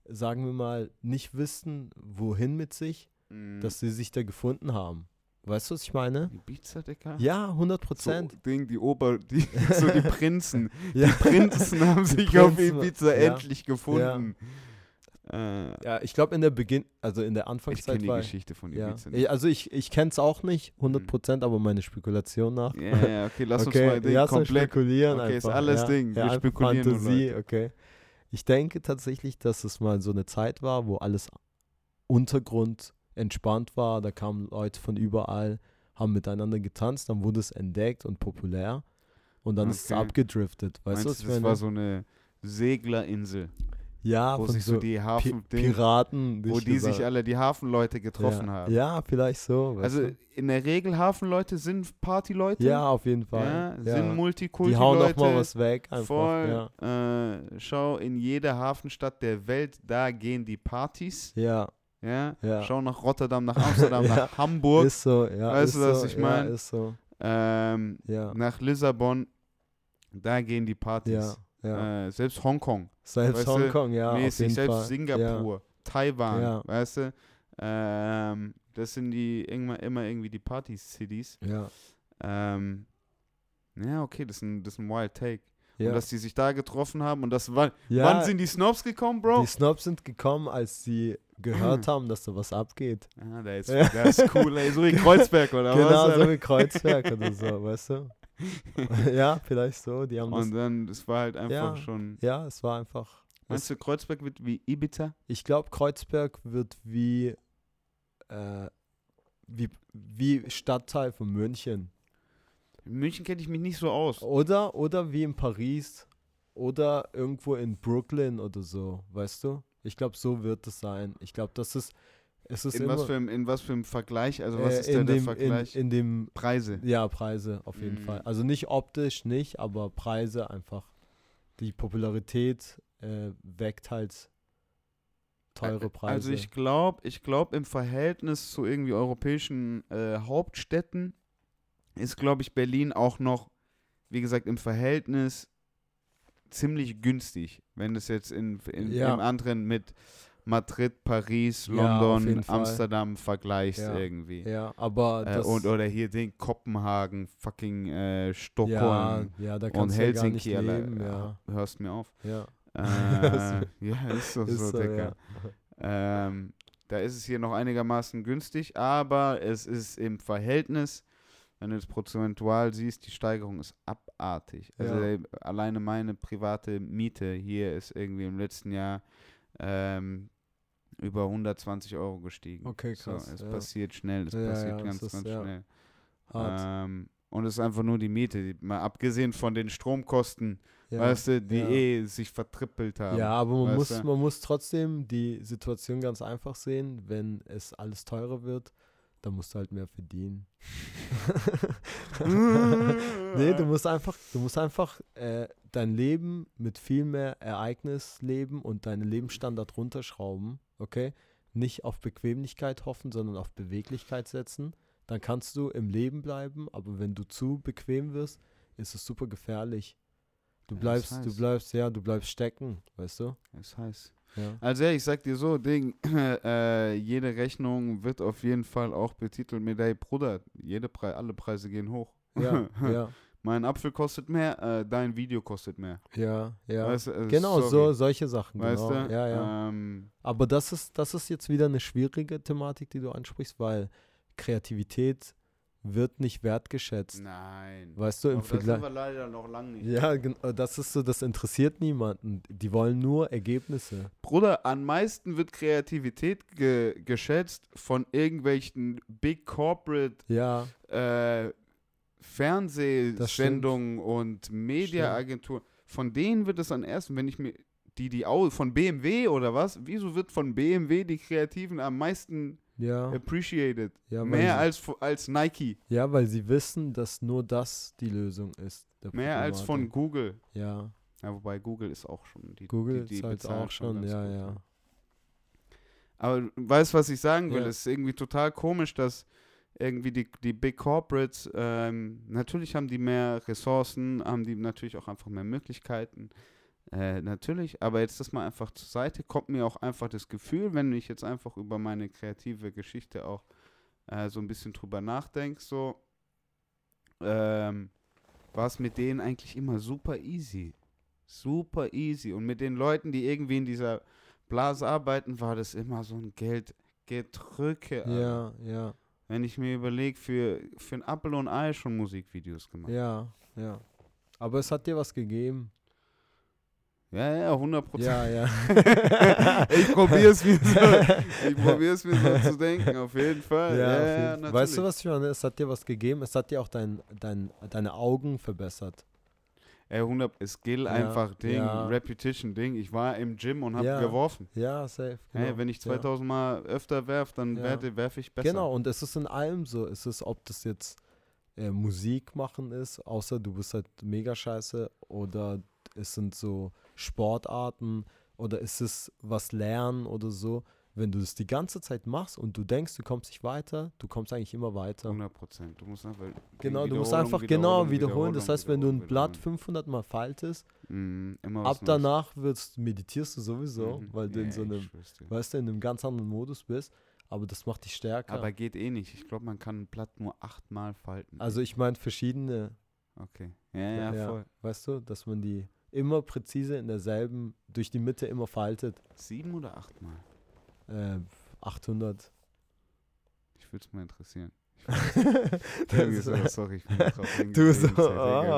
sagen wir mal, nicht wissen, wohin mit sich, Mhm. dass sie sich da gefunden haben. Weißt du, was ich meine? Ibiza, Digga? Ja, 100 So, Prozent. Ding, die Ober, die, so die Prinzen. Ja. Die Prinzen haben sich Prinzen, auf Ibiza ja. endlich gefunden. Äh, ja, ich glaube in der Beginn, also in der ich Anfangszeit kenne die. Geschichte von Ja. Ibiza nicht. Ich- Also ich, ich kenne es auch nicht, 100 Prozent, aber meine Spekulation nach. Ja, ja, okay, lass okay, uns mal Ding lass uns komplett. spekulieren Okay, ist einfach. alles ja. Ding. Wir Ja, spekulieren nur, Fantasie, Leute. okay. ich denke tatsächlich, dass es mal so eine Zeit war, wo alles Untergrund entspannt war. Da kamen Leute von überall, haben miteinander getanzt, dann wurde es entdeckt und populär. Und dann ist es Okay. abgedriftet. Weißt du, Meinst was du, ich das war so eine Seglerinsel, ja, wo sich so die Pi Hafen, Piraten. wo die sich gesagt. alle, die Hafenleute getroffen ja. haben. Ja, vielleicht so. Also in der Regel Hafenleute sind Partyleute. ja, auf jeden Fall. ja, Ja, sind Die Multikulti-Leute. hauen auch mal was weg. Einfach. Voll. Ja. Äh, schau, in jeder Hafenstadt der Welt, da gehen die Partys. ja, Ja. Schau nach Rotterdam, nach Amsterdam, nach Hamburg, ist so. Ja, Weißt du, was so, ich mein? Ja, ist so. ähm, Ja, nach Lissabon. Da gehen die Partys. ja. Äh, selbst Hongkong. Selbst Hongkong, ja, mäßig, selbst Fall. Singapur, Taiwan, Ja. weißt du? Ähm, das sind die immer, immer irgendwie die Party-Cities. Ja, Ähm, ja, okay, das ist ein, das ist ein Wild Take. ja. Und dass die sich da getroffen haben und das war. ja, Wann sind die Snobs gekommen, Bro? Die Snobs sind gekommen, als sie gehört haben, dass da was abgeht. Ah, der ist, Ja. der ist cool, ey. So wie Kreuzberg oder genau, was? so Alter? wie Kreuzberg oder so, weißt du? ja, vielleicht so. Die haben das. Und dann, das war halt einfach Ja. schon. Ja, es war einfach. Meinst du, Kreuzberg wird wie Ibiza? Ich glaube, Kreuzberg wird wie, äh, wie, wie Stadtteil von München. In München kenne ich mich nicht so aus. Oder, oder wie in Paris. Oder irgendwo in Brooklyn oder so, weißt du? Ich glaube, so wird es sein. Ich glaube, das ist. Es ist In immer, was, für einem, in was für einem Vergleich? Also, was äh, ist denn in der dem, Vergleich? In, in dem Preise. Ja, Preise auf jeden Mm. Fall. Also nicht optisch nicht, aber Preise einfach. Die Popularität äh, weckt halt teure Preise. Also ich glaube, ich glaube im Verhältnis zu irgendwie europäischen äh, Hauptstädten ist, glaube ich, Berlin auch noch, wie gesagt, im Verhältnis ziemlich günstig, wenn es jetzt in, in, Ja. im anderen mit Madrid, Paris, Ja, London, Fall. Amsterdam vergleichst Ja. irgendwie. ja, aber Äh, das und, oder hier den Kopenhagen, fucking äh, ja, Stockholm ja, und ja Helsinki, Alter. leben, ja. Hörst mir auf. ja. Äh, ja, ist so, Ist so, so, Digga. Ähm, da ist es hier noch einigermaßen günstig, aber es ist im Verhältnis, wenn du es prozentual siehst, die Steigerung ist abartig. Also Ja. äh, alleine meine private Miete hier ist irgendwie im letzten Jahr ähm, über 120 Euro gestiegen. Okay, So, krass, es ja. passiert schnell, es Ja, passiert ja, ganz, ist, ganz schnell. Ähm, und es ist einfach nur die Miete, die, mal abgesehen von den Stromkosten, weißt du, die eh sich vertrippelt haben. Ja, aber man muss, du? man muss trotzdem die Situation ganz einfach sehen. Wenn es alles teurer wird, dann musst du halt mehr verdienen. nee, du musst einfach, du musst einfach äh, dein Leben mit viel mehr Ereignis leben und deinen Lebensstandard runterschrauben, okay? Nicht auf Bequemlichkeit hoffen, sondern auf Beweglichkeit setzen. Dann kannst du im Leben bleiben, aber wenn du zu bequem wirst, ist es super gefährlich. Du Ja, das bleibst, du bleibst, ja, du bleibst stecken, weißt du? Das heißt. Ja. Also ja, ich sag dir so, Ding, äh, jede Rechnung wird auf jeden Fall auch betitelt mit, ey Bruder, jede Pre alle Preise gehen hoch. Ja, ja, mein Apfel kostet mehr, äh, dein Video kostet mehr. ja, ja. Weißt äh, genau, so solche Sachen, Weißt genau. du? Ja, ja. Ähm, Aber das ist, das ist jetzt wieder eine schwierige Thematik, die du ansprichst, weil Kreativität wird nicht wertgeschätzt. nein. Weißt du, im Aber da sind Vergleich. wir leider noch lange nicht. Ja, äh, das ist so, das interessiert niemanden. Die wollen nur Ergebnisse. Bruder, am meisten wird Kreativität ge geschätzt von irgendwelchen Big Corporate Ja, äh, Fernsehsendungen und Mediaagenturen, von denen wird es am ersten, wenn ich mir die, die au von BMW oder was, wieso wird von BMW die Kreativen am meisten ja, appreciated? ja, Mehr sie, als, als Nike, ja, weil sie wissen, dass nur das die Lösung ist. mehr als von. Google. Ja, Ja, wobei Google ist auch schon die Google die, die ist halt auch schon, ja, gut, ja. Aber du weißt, was ich sagen will? Ja. Es ist irgendwie total komisch, dass irgendwie die, die Big Corporates, ähm, natürlich haben die mehr Ressourcen, haben die natürlich auch einfach mehr Möglichkeiten. Äh, natürlich, aber jetzt das mal einfach zur Seite, kommt mir auch einfach das Gefühl, wenn ich jetzt einfach über meine kreative Geschichte auch äh, so ein bisschen drüber nachdenke, so, ähm, war es mit denen eigentlich immer super easy. Super easy. Und mit den Leuten, die irgendwie in dieser Blase arbeiten, war das immer so ein Geldgedrücke. Ja, ja, Wenn ich mir überlege, für, für ein Apfel und Ei schon Musikvideos gemacht. ja, ja. Aber es hat dir was gegeben. Ja, ja, 100 Prozent. Ja, ja. ich probiere es mir so, ich probier's mir so zu denken, auf jeden Fall. Ja, Ja, ja, jeden- natürlich. weißt du, was ich meine? Es hat dir was gegeben, es hat dir auch dein, dein, deine Augen verbessert. Ey, 100, Skill Ja, einfach Ding, ja. Repetition Ding. Ich war im Gym und habe Ja, geworfen. Ja, safe. Genau, wenn ich ja. 2000 Mal öfter werf, dann werfe ich besser. Genau, und es ist in allem so. Es ist, ob das jetzt äh, Musik machen ist, außer du bist halt mega scheiße, oder es sind so Sportarten, oder ist es was lernen oder so. Wenn du das die ganze Zeit machst und du denkst, du kommst nicht weiter, du kommst eigentlich immer weiter. 100 Prozent. Du musst einfach. Genau, du musst einfach genau wiederholen. Das heißt, wenn du ein Blatt 500 Mal faltest, immer ab danach wirst, meditierst du sowieso, Mhm. weil du in Ja, so einem, weißt du, in einem ganz anderen Modus bist. Aber das macht dich stärker. Aber geht eh nicht. Ich glaube, man kann ein Blatt nur achtmal falten. also ich meine verschiedene Okay. Ja, ja, Ja. voll. Weißt du, dass man die immer präzise in derselben, durch die Mitte immer faltet. Sieben oder achtmal? Äh, 800. Ich würde es mal interessieren. Sorry, ich bin drauf Du so, Digga.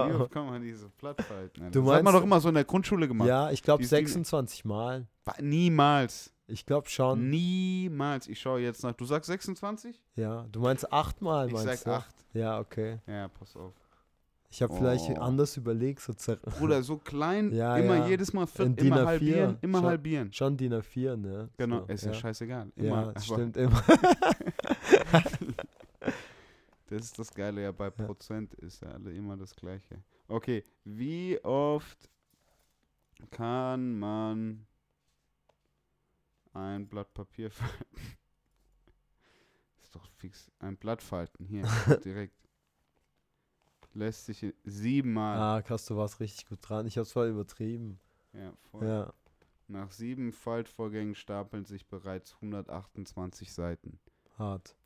Wie ah. oft kann man diese Blatt falten? Alter? Du das hat man doch immer so in der Grundschule gemacht. ja, ich glaube Die Stile- 26 Mal. Niemals. Ich glaube schon. Niemals. Ich schaue jetzt nach. Du sagst 26? Ja, du meinst 8 Mal, Ich meinst sag du? 8. Ja, okay. Ja, pass auf. Ich habe vielleicht Oh. anders überlegt. So Bruder, so klein, Ja, immer ja. jedes Mal vier, DIN immer A4, halbieren, immer schon. halbieren. schon DIN A4, ne? Genau, So, ist ja, scheißegal. Immer, Ja, stimmt immer. Das ist das Geile, ja, bei Prozent ist ja alle immer das Gleiche. Okay, wie oft kann man ein Blatt Papier falten? Ist doch fix. Ein Blatt falten, hier, direkt. Lässt sich siebenmal. ah, krass, du warst richtig gut dran. Ich hab's voll übertrieben. Ja, voll. Ja. Nach sieben Faltvorgängen stapeln sich bereits 128 Seiten. Hart.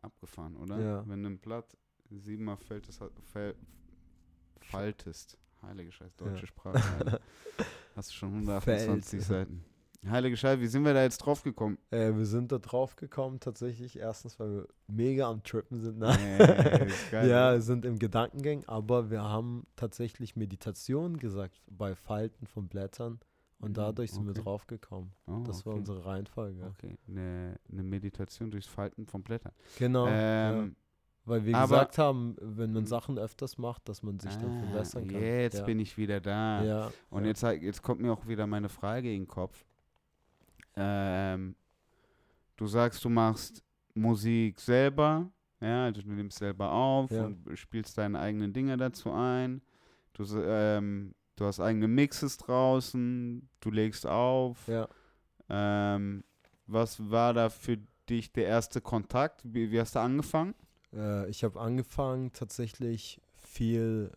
Abgefahren, oder? Ja. Wenn ein Blatt siebenmal fäll, faltest. Heilige Scheiß, deutsche Ja. Sprache. Hast du schon 128 Fällt. Seiten. Heilige Scheiße, wie sind wir da jetzt drauf gekommen? Äh, wir sind da drauf gekommen, tatsächlich. Erstens, weil wir mega am Trippen sind. Nein. Äh, geil, ja, wir sind im Gedankengang, aber wir haben tatsächlich Meditation gesagt bei Falten von Blättern und Mhm, dadurch sind wir okay. drauf gekommen. Oh, Das war okay. unsere Reihenfolge. Okay, eine ne Meditation durchs Falten von Blättern. Genau. ja. ähm, Weil wir aber- gesagt haben, wenn man Mhm. Sachen öfters macht, dass man sich dann ah, verbessern kann. Jetzt ja. bin ich wieder da. Ja. Und ja. jetzt, jetzt kommt mir auch wieder meine Frage in den Kopf. Ähm, du sagst, du machst Musik selber, ja, also du nimmst selber auf Ja. und spielst deine eigenen Dinge dazu ein. Du, ähm, du hast eigene Mixes draußen, du legst auf. ja. Ähm, was war da für dich der erste Kontakt? Wie, wie hast du angefangen? Äh, ich habe angefangen tatsächlich viel,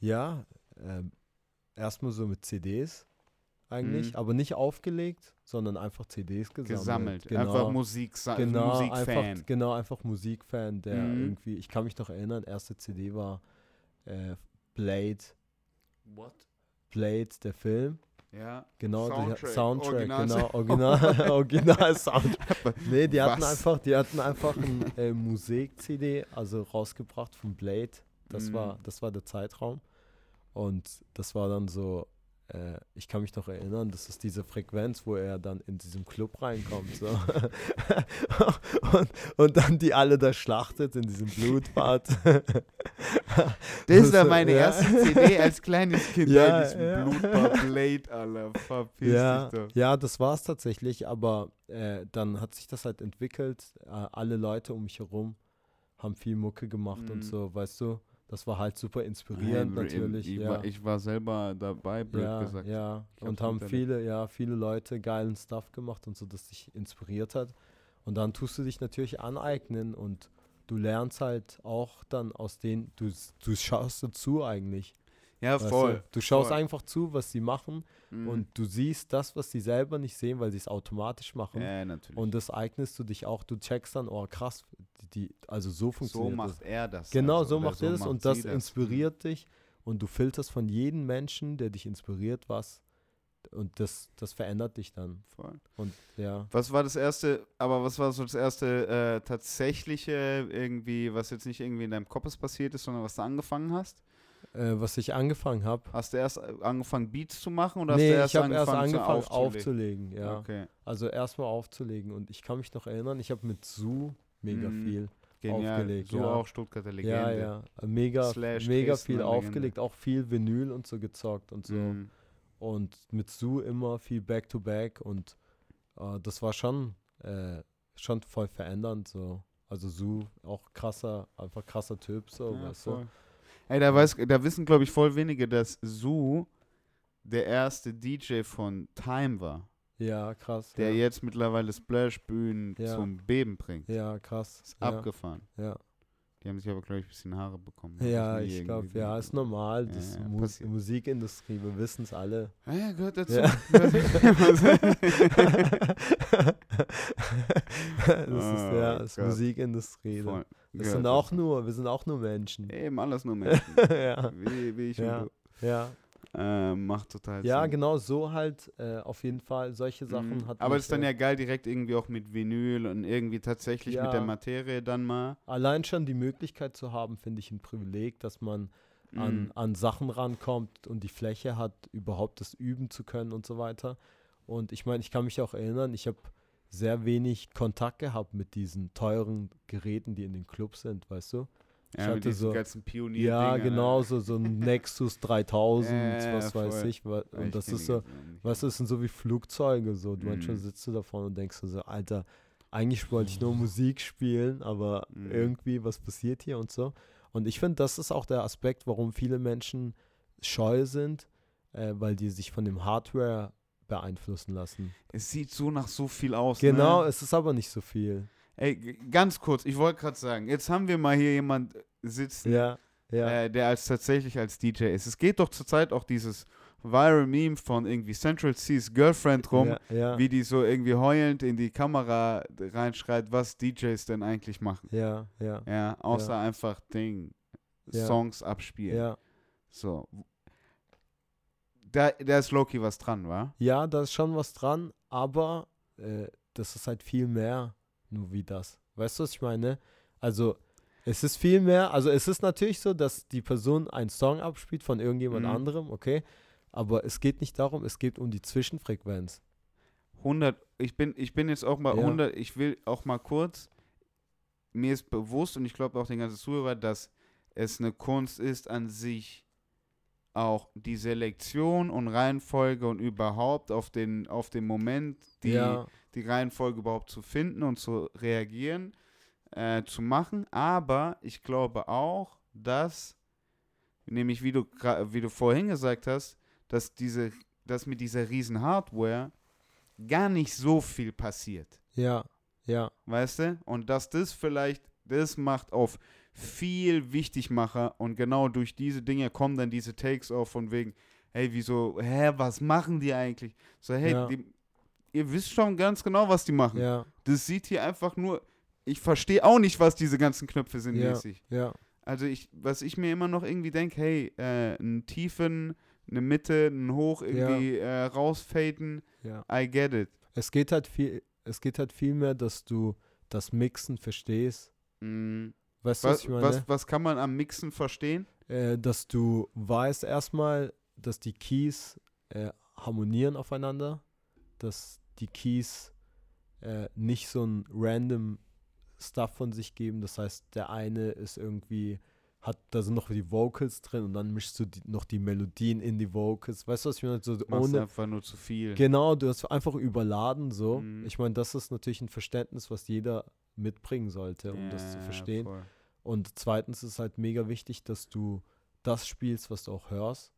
ja, ähm, erstmal so mit CDs eigentlich, Mhm. aber nicht aufgelegt, sondern einfach CDs gesammelt. Gesammelt. Genau. Einfach Musik, genau, Musikfan. Einfach, genau, einfach Musikfan, der Mhm. irgendwie, ich kann mich noch erinnern, erste CD war äh, Blade, What? Blade, der Film. Ja. Genau, Soundtrack, die, Soundtrack, Original- genau, original, original Soundtrack. Nee, die hatten Was? einfach, die hatten einfach ein äh, Musik-CD, also rausgebracht von Blade. Das Mhm. war, das war der Zeitraum. Und das war dann so, äh, ich kann mich noch erinnern, das ist diese Frequenz, wo er dann in diesem Club reinkommt. So. und, und dann die alle da schlachtet in diesem Blutbad. Das ist ja So, meine ja. erste CD als kleines Kind. Ja, Ja, diesem ja. Blutbad Blade, Alter. Verpiss ja, dich doch. ja, das war es tatsächlich, aber äh, dann hat sich das halt entwickelt. Äh, alle Leute um mich herum haben viel Mucke gemacht Mhm. und so, weißt du. Das war halt super inspirierend Ja, natürlich. Ich, ja. war, ich war selber dabei, blöd ja, gesagt. ja. Ich und haben viele, ja, viele Leute geilen Stuff gemacht und so, das dich inspiriert hat. Und dann tust du dich natürlich aneignen und du lernst halt auch dann aus denen, du, du schaust dazu eigentlich. Ja, weißt voll. Du, du schaust voll. einfach zu, was sie machen Mhm. und du siehst das, was sie selber nicht sehen, weil sie es automatisch machen. Ja, natürlich. Und das eignest du dich auch, du checkst dann, oh krass, die, also so so funktioniert macht das. er das. Genau, also, so macht er das macht und das Mhm. inspiriert dich und du filterst von jedem Menschen, der dich inspiriert, was und das, das verändert dich dann. Voll. Und ja, Was war das erste, aber was war so das erste äh, tatsächliche irgendwie, was jetzt nicht irgendwie in deinem Kopf passiert ist, sondern was du angefangen hast? Äh, was ich angefangen habe. Hast du erst äh, angefangen, Beats zu machen oder Nee, hast ich du erst habe angefangen, erst angefangen zu aufzulegen? aufzulegen, ja. Okay, Also erstmal aufzulegen und ich kann mich noch erinnern, ich habe mit Su mega Mhm. viel. genial. Aufgelegt, so ja. auch Stuttgarter Legende. Ja, ja. äh, Mega, Slash mega viel Legende. aufgelegt, auch viel Vinyl und so gezockt und so. Mhm. Und mit Su immer viel Back-to-Back und äh, das war schon, äh, schon voll verändernd so. Also Su, auch krasser, einfach krasser Typ so, Ja, weißt du. Ey, da, weiß, da wissen, glaube ich, voll wenige, dass Su der erste DJ von Time war, Ja, krass. der ja. jetzt mittlerweile Splash-Bühnen Ja. zum Beben bringt. ja, krass. Ist ja, abgefahren. ja. Die haben sich aber, glaube ich, ein bisschen Haare bekommen. Ja, ich glaube, ja, ist normal. Das ja, Mu passiert. Musikindustrie, wir wissen es alle. Ja, gehört dazu. Ja. das ist Oh ja, ist. Musikindustrie. Voll. Wir Gehört sind auch nur, wir sind auch nur Menschen. Eben, alles nur Menschen. ja, wie, wie ich Ja. und ja. du. Äh, macht total ja, Sinn. genau so halt äh, auf jeden Fall. Solche Sachen Mhm. hat Aber es ist dann äh, ja geil, direkt irgendwie auch mit Vinyl und irgendwie tatsächlich mit der Ja. Materie dann mal. Allein schon die Möglichkeit zu haben, finde ich ein Privileg, dass man an, Mhm. an Sachen rankommt und die Fläche hat, überhaupt das üben zu können und so weiter. Und ich meine, ich kann mich auch erinnern, ich habe sehr wenig Kontakt gehabt mit diesen teuren Geräten, die in den Clubs sind, weißt du? ich ja, hatte so- ganzen pionier Ja, genau, so, so ein Nexus 3000, Ja, was weiß voll. ich. wa- Und das ist so, du, das sind so wie Flugzeuge, so. Du manchmal Mhm. sitzt du davon und denkst so, Alter, eigentlich wollte ich nur Musik spielen, aber Mhm. irgendwie, was passiert hier und so. Und ich finde, das ist auch der Aspekt, warum viele Menschen scheu sind, äh, weil die sich von dem Hardware beeinflussen lassen. Es sieht so nach so viel aus. Genau, Ne? es ist aber nicht so viel. Ey, ganz kurz, ich wollte gerade sagen, jetzt haben wir mal hier jemand sitzen, Ja, ja. äh, der als tatsächlich als DJ ist. Es geht doch zurzeit auch dieses Viral Meme von irgendwie Central C's Girlfriend rum, ja, wie die so irgendwie heulend in die Kamera reinschreit, was DJs denn eigentlich machen. ja, ja, Ja, außer einfach Ding. Songs abspielen. ja. So. Da, da ist Loki was dran, wa? Ja, da ist schon was dran, aber äh, das ist halt viel mehr nur wie das. Weißt du, was ich meine? Also, es ist viel mehr, also es ist natürlich so, dass die Person einen Song abspielt von irgendjemand Mhm. anderem, okay? Aber es geht nicht darum, es geht um die Zwischenfrequenz. 100, ich bin, ich bin jetzt auch mal Ja. 100, ich will auch mal kurz, mir ist bewusst und ich glaube auch den ganzen Zuhörer, dass es eine Kunst ist an sich, auch die Selektion und Reihenfolge und überhaupt auf den, auf den Moment, die, ja, die Reihenfolge überhaupt zu finden und zu reagieren, äh, zu machen. Aber ich glaube auch, dass, nämlich wie du, wie du vorhin gesagt hast, dass, diese, dass mit dieser riesen Hardware gar nicht so viel passiert. ja, ja, Weißt du? Und dass das vielleicht, das macht auf viel Wichtigmacher und genau durch diese Dinge kommen dann diese Takes auf von wegen, hey, wieso, hä, was machen die eigentlich? So, hey, Ja. die, ihr wisst schon ganz genau, was die machen. ja, Das sieht hier einfach nur, ich verstehe auch nicht, was diese ganzen Knöpfe sind Ja. mäßig. ja, Also ich, was ich mir immer noch irgendwie denke, hey, äh, einen Tiefen, eine Mitte, einen Hoch irgendwie äh, rausfaden, ja. I get it. Es geht halt viel, es geht halt viel mehr, dass du das Mixen verstehst. Mm. Weißt du, was Was, ich meine? was, was kann man am Mixen verstehen? äh, dass du weißt erstmal, dass die Keys äh, harmonieren aufeinander, dass die Keys äh, nicht so ein random Stuff von sich geben. Das heißt, der eine ist irgendwie, hat, da sind noch die Vocals drin und dann mischst du die, noch die Melodien in die Vocals. Weißt du, was ich meine? So ohne, einfach nur zu viel. Genau, du hast einfach überladen so. Mhm. Ich meine, das ist natürlich ein Verständnis, was jeder mitbringen sollte, um das zu Ja, verstehen. voll. Und zweitens ist halt mega wichtig, dass du das spielst, was du auch hörst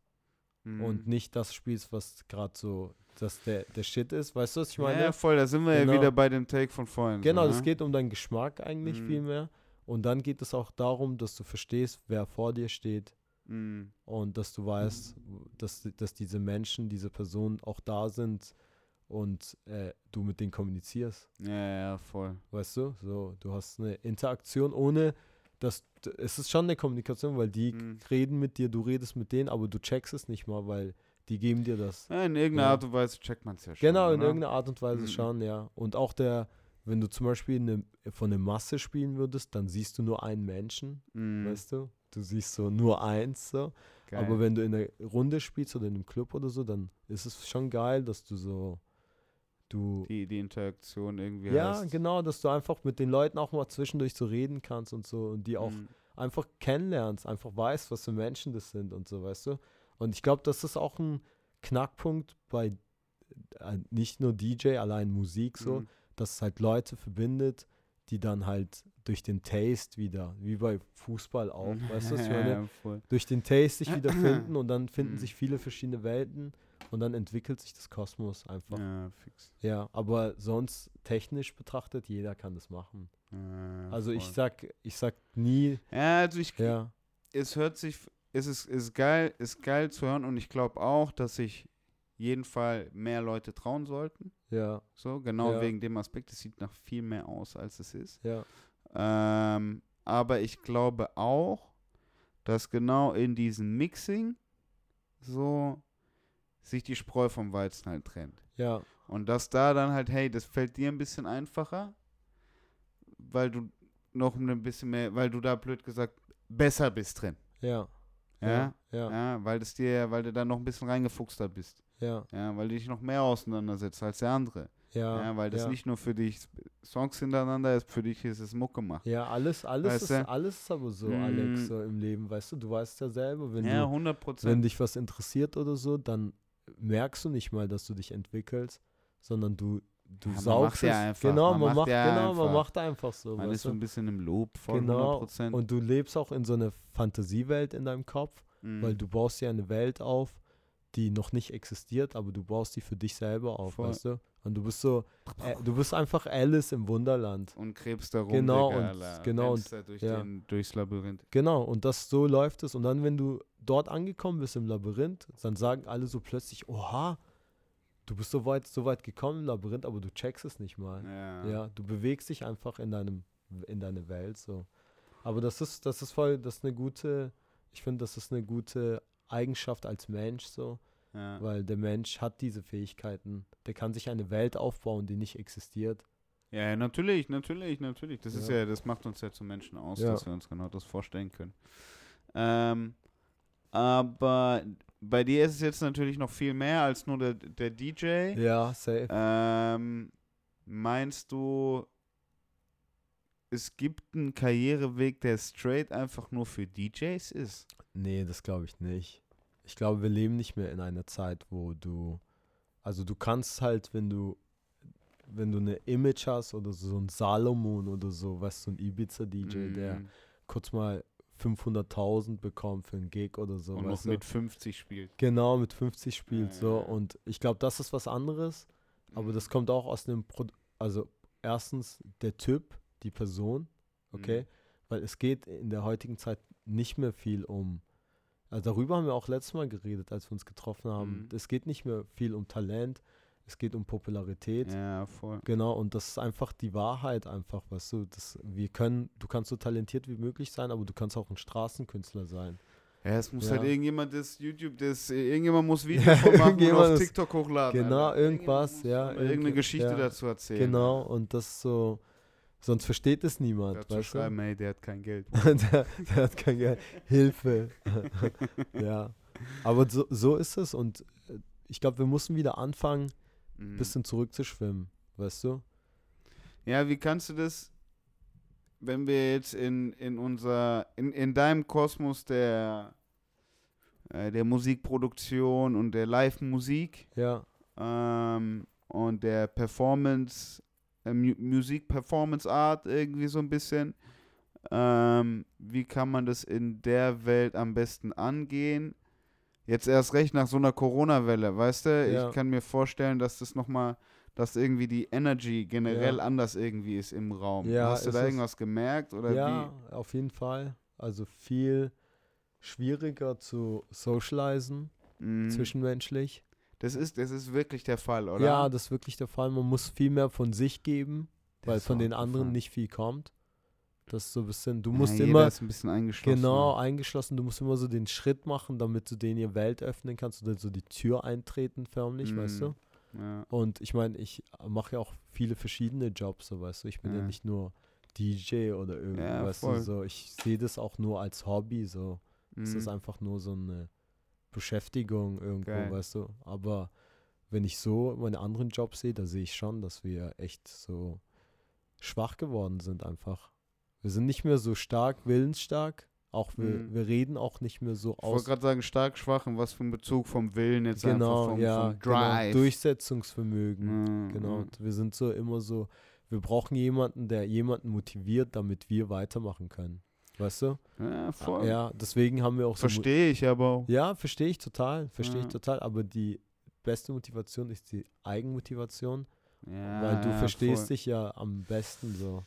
Mhm. und nicht das spielst, was gerade so, dass der, der Shit ist. Weißt du, was ich meine? ja, voll, da sind wir Genau. ja wieder bei dem Take von vorhin. genau, so, es ne? geht um deinen Geschmack eigentlich Mhm. viel mehr. Und dann geht es auch darum, dass du verstehst, wer vor dir steht Mhm. und dass du weißt, dass, dass diese Menschen, diese Personen auch da sind und äh, du mit denen kommunizierst. Ja, ja, voll. Weißt du? So, du hast eine Interaktion ohne dass es ist schon eine Kommunikation, weil die Mhm. reden mit dir, du redest mit denen, aber du checkst es nicht mal, weil die geben dir das. Ja, in irgendeiner Ja. Art und Weise checkt man es ja schon. Genau, in oder? irgendeiner Art und Weise Mhm. schon, ja. Und auch der, wenn du zum Beispiel eine, von der Masse spielen würdest, dann siehst du nur einen Menschen, Mhm. weißt du? Du siehst so nur eins so. Geil. Aber wenn du in der Runde spielst oder in einem Club oder so, dann ist es schon geil, dass du so, du, die, die Interaktion irgendwie ja, hast. genau, dass du einfach mit den Leuten auch mal zwischendurch so reden kannst und so und die auch Mhm. einfach kennenlernst, einfach weißt, was für Menschen das sind und so, weißt du. Und ich glaube, das ist auch ein Knackpunkt bei äh, nicht nur DJ, allein Musik so, Mhm. dass es halt Leute verbindet, die dann halt durch den Taste wieder, wie bei Fußball auch, weißt du, was ich meine? Ja, durch den Taste sich wieder finden und dann finden Mhm. sich viele verschiedene Welten und dann entwickelt sich das Kosmos einfach. Ja, Ja, fix. aber sonst technisch betrachtet, jeder kann das machen. Ja, Also ich voll. sag, ich sag nie, Ja, also ich, ja, es hört sich, es ist, ist geil, ist geil zu hören und ich glaube auch, dass sich jeden Fall mehr Leute trauen sollten. ja, So, genau Ja. wegen dem Aspekt, es sieht nach viel mehr aus, als es ist. ja, Ähm, aber ich glaube auch, dass genau in diesem Mixing so sich die Spreu vom Weizen halt trennt. ja, Und dass da dann halt, hey, das fällt dir ein bisschen einfacher, weil du noch ein bisschen mehr, weil du da blöd gesagt besser bist drin. ja, Ja, ja, ja, weil das dir, weil du da noch ein bisschen reingefuchster bist. ja, Ja, weil du dich noch mehr auseinandersetzt als der andere. ja, Ja, weil das ja. nicht nur für dich Songs hintereinander ist, für dich ist es Mucke machen. Ja, alles, alles Weißt ist, du? alles ist aber so, Mm. Alex, so im Leben, weißt du, du weißt ja selber, wenn Ja, du 100 wenn dich was interessiert oder so, dann merkst du nicht mal, dass du dich entwickelst, sondern du, du Ja, man saugst macht ja es. einfach, Genau, man man, macht ja genau, man einfach. macht einfach so. Man ist so ein bisschen im Loop von 100 genau. Prozent. Und du lebst auch in so einer Fantasiewelt in deinem Kopf, Mhm. weil du baust dir eine Welt auf, die noch nicht existiert, aber du baust die für dich selber auf, Voll. weißt du? Und du bist so, äh, du bist einfach Alice im Wunderland. und krebst da rum, Genau, Digga, und- Alter. genau, da durch ja. den, durchs Labyrinth. Genau, und das so läuft es. Und dann, wenn du dort angekommen bist im Labyrinth, dann sagen alle so plötzlich, oha, du bist so weit, so weit gekommen im Labyrinth, aber du checkst es nicht mal. Ja. Ja, du bewegst dich einfach in deinem, in deine Welt so. Aber das ist, das ist voll, das ist eine gute, ich finde, das ist eine gute Eigenschaft als Mensch so, ja. weil der Mensch hat diese Fähigkeiten. Der kann sich eine Welt aufbauen, die nicht existiert. Ja, ja, natürlich, natürlich, natürlich. Das ist Ja. ja, das macht uns ja zu Menschen aus, Ja. dass wir uns genau das vorstellen können. Ähm, aber bei dir ist es jetzt natürlich noch viel mehr als nur der, der DJ. Ja, safe. Ähm, meinst du, es gibt einen Karriereweg, der straight einfach nur für DJs ist? Nee, das glaube ich nicht. Ich glaube, wir leben nicht mehr in einer Zeit, wo du, also du kannst halt, wenn du, wenn du eine Image hast oder so ein Salomon oder so, weißt du, so ein Ibiza-DJ, der Mm. kurz mal 500.000 bekommt für einen Gig oder so, Und noch mit 50 spielt. Genau, mit 50 spielt Ja, so. ja, ja. Und ich glaube, das ist was anderes. Aber Mhm. das kommt auch aus einem, Pro also erstens der Typ, die Person, okay? Mhm. Weil es geht in der heutigen Zeit nicht mehr viel um, also darüber haben wir auch letztes Mal geredet, als wir uns getroffen haben. Mhm. Es geht nicht mehr viel um Talent, es geht um Popularität. Ja, voll. Genau, und das ist einfach die Wahrheit einfach, weißt du, das, wir können, du kannst so talentiert wie möglich sein, aber du kannst auch ein Straßenkünstler sein. Ja, es muss Ja. halt irgendjemand das YouTube, das, irgendjemand muss Video Ja, von machen und auf TikTok hochladen. Genau, Alter. irgendwas, ja, Irgendeine irgend- Geschichte ja. dazu erzählen. Genau, und das so, sonst versteht es niemand, Dazu weißt du? schreiben, hey, der hat kein Geld. der, der hat kein Geld. Hilfe. ja. Aber so, so ist es und äh, ich glaube, wir müssen wieder anfangen, Mhm. bisschen zurückzuschwimmen, weißt du? Ja, wie kannst du das, wenn wir jetzt in, in unser, in, in deinem Kosmos der, äh, der Musikproduktion und der Live-Musik Ja, ähm, und der Performance, äh, Mu Musik-Performance-Art irgendwie so ein bisschen, ähm, wie kann man das in der Welt am besten angehen? Jetzt erst recht nach so einer Corona-Welle, weißt du? Ja. Ich kann mir vorstellen, dass das nochmal, dass irgendwie die Energy generell Ja. anders irgendwie ist im Raum. Ja, Hast du da irgendwas gemerkt oder ja, auf jeden Fall. Also viel schwieriger zu socialisen, wie? Mhm. zwischenmenschlich. Das ist, das ist wirklich der Fall, oder? Ja, das ist wirklich der Fall. Man muss viel mehr von sich geben, Das weil von den anderen nicht viel kommt. Das ist so ein bisschen, du Ja, musst jeder immer, ist ein bisschen eingeschlossen. Genau, eingeschlossen. Du musst immer so den Schritt machen, damit du denen ihr Welt öffnen kannst oder so die Tür eintreten förmlich, weißt du? Ja. Und ich meine, ich mache ja auch viele verschiedene Jobs, so weißt du. Ich bin ja, Ja. nicht nur DJ oder irgendwas. voll. so. Ich sehe das auch nur als Hobby. So. Es ist Mhm. einfach nur so eine Beschäftigung irgendwo, Geil. weißt du. Aber wenn ich so meine anderen Jobs sehe, da sehe ich schon, dass wir echt so schwach geworden sind einfach. Wir sind nicht mehr so stark, willensstark. Auch wir, Mhm. wir reden auch nicht mehr so Ich wollte aus. gerade sagen, stark, schwach und was für ein Bezug vom Willen jetzt einfach Genau, vom, ja, vom Drive. genau. Durchsetzungsvermögen. Mhm, Genau. mhm. Wir sind so immer so, wir brauchen jemanden, der jemanden motiviert, damit wir weitermachen können. Weißt du? Ja, voll. Ja, deswegen haben wir auch so. Verstehe ich aber auch. Ja, verstehe ich total, verstehe Ja. ich total. Aber die beste Motivation ist die Eigenmotivation, Ja, weil du ja, verstehst voll. dich ja am besten so.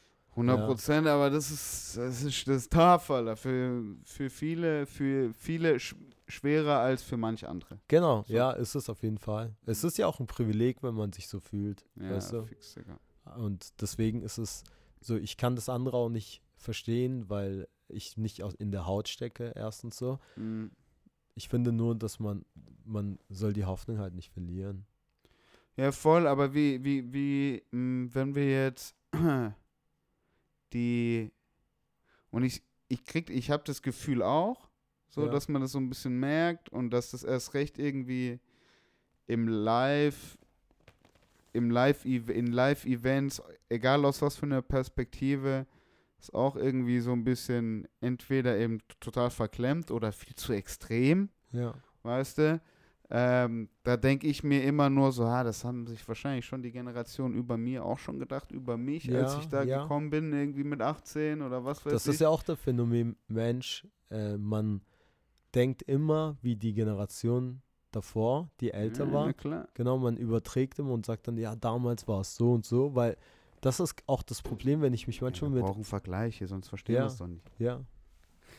100 Prozent, aber das ist, das ist das ist. Für, für viele, für viele sch schwerer als für manche andere. Genau, So. ja, ist es auf jeden Fall. Es ist ja auch ein Privileg, wenn man sich so fühlt, Ja, weißt du? fix. Und deswegen ist es so, ich kann das andere auch nicht verstehen, weil ich nicht in der Haut stecke, erstens so. Mhm. Ich finde nur, dass man, man soll die Hoffnung halt nicht verlieren. Ja, voll, aber wie, wie, wie, mh, wenn wir jetzt die und ich, ich krieg, ich habe das Gefühl auch, so, Ja. dass man das so ein bisschen merkt und dass das erst recht irgendwie im Live, im Live, in Live-Events, egal aus was für einer Perspektive, ist auch irgendwie so ein bisschen entweder eben total verklemmt oder viel zu extrem Ja. weißt du? Ähm, da denke ich mir immer nur so, ah, das haben sich wahrscheinlich schon die Generation über mir auch schon gedacht, über mich, als Ja, ich da ja. gekommen bin, irgendwie mit 18 oder was weiß Das ich. ist ja auch der Phänomen Mensch. Äh, man denkt immer wie die Generation davor, die älter ja, war. Klar. Genau, man überträgt immer und sagt dann, ja, damals war es so und so, weil das ist auch das Problem, wenn ich mich manchmal wir mit. brauchen Vergleiche, sonst verstehen Ja. wir es doch nicht. Ja.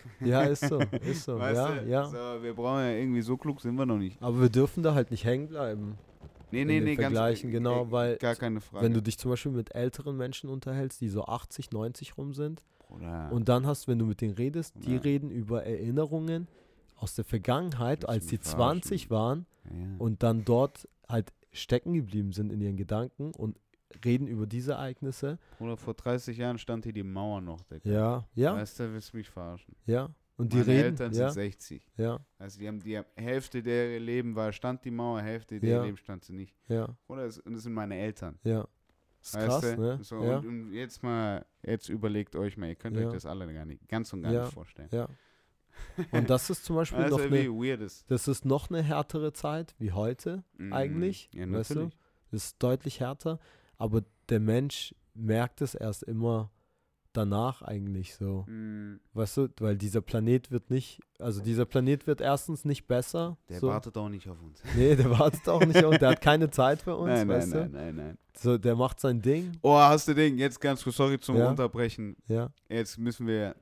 Ja, ist so, ist so. weißt ja, du? ja. So, wir brauchen ja irgendwie, so klug sind wir noch nicht. Aber wir dürfen da halt nicht hängen bleiben. Nee, nee, nee, ganz Vergleichen, genau, äh, weil Gar keine Frage. Wenn du dich zum Beispiel mit älteren Menschen unterhältst, die so 80, 90 rum sind, Bruder, und dann hast, wenn du mit denen redest, die Ja. reden über Erinnerungen aus der Vergangenheit, als sie verarschen? 20 waren ja. und dann dort halt stecken geblieben sind in ihren Gedanken und reden über diese Ereignisse. Bruder, vor 30 Jahren stand hier die Mauer noch, Digga. Ja, ja, Weißt du, willst du mich verarschen? ja. Und die Meine reden, Eltern ja, sind 60. ja, Also die haben die Hälfte der Leben war stand die Mauer, Hälfte der Ja. Leben stand sie nicht. ja, Oder es, und das sind meine Eltern. ja. Ist weißt krass, du? ne? So, ja, und, und jetzt mal, jetzt überlegt euch mal, ihr könnt Ja. euch das alle gar nicht, ganz und gar Ja. nicht vorstellen. ja. Und das ist zum Beispiel noch eine, das ist noch eine härtere Zeit wie heute. Mhm. eigentlich, Ja, weißt du? Das ist deutlich härter, aber der Mensch merkt es erst immer danach eigentlich so. Mhm. Weißt du, weil dieser Planet wird nicht, also dieser Planet wird erstens nicht besser. Der so. wartet auch nicht auf uns. Nee, der wartet auch nicht und der hat keine Zeit für uns, nein, nein, weißt nein, nein, nein. du? So, der macht sein Ding, Oh, hast du den? Jetzt ganz kurz, sorry zum Ja. Unterbrechen. ja. Jetzt müssen wir,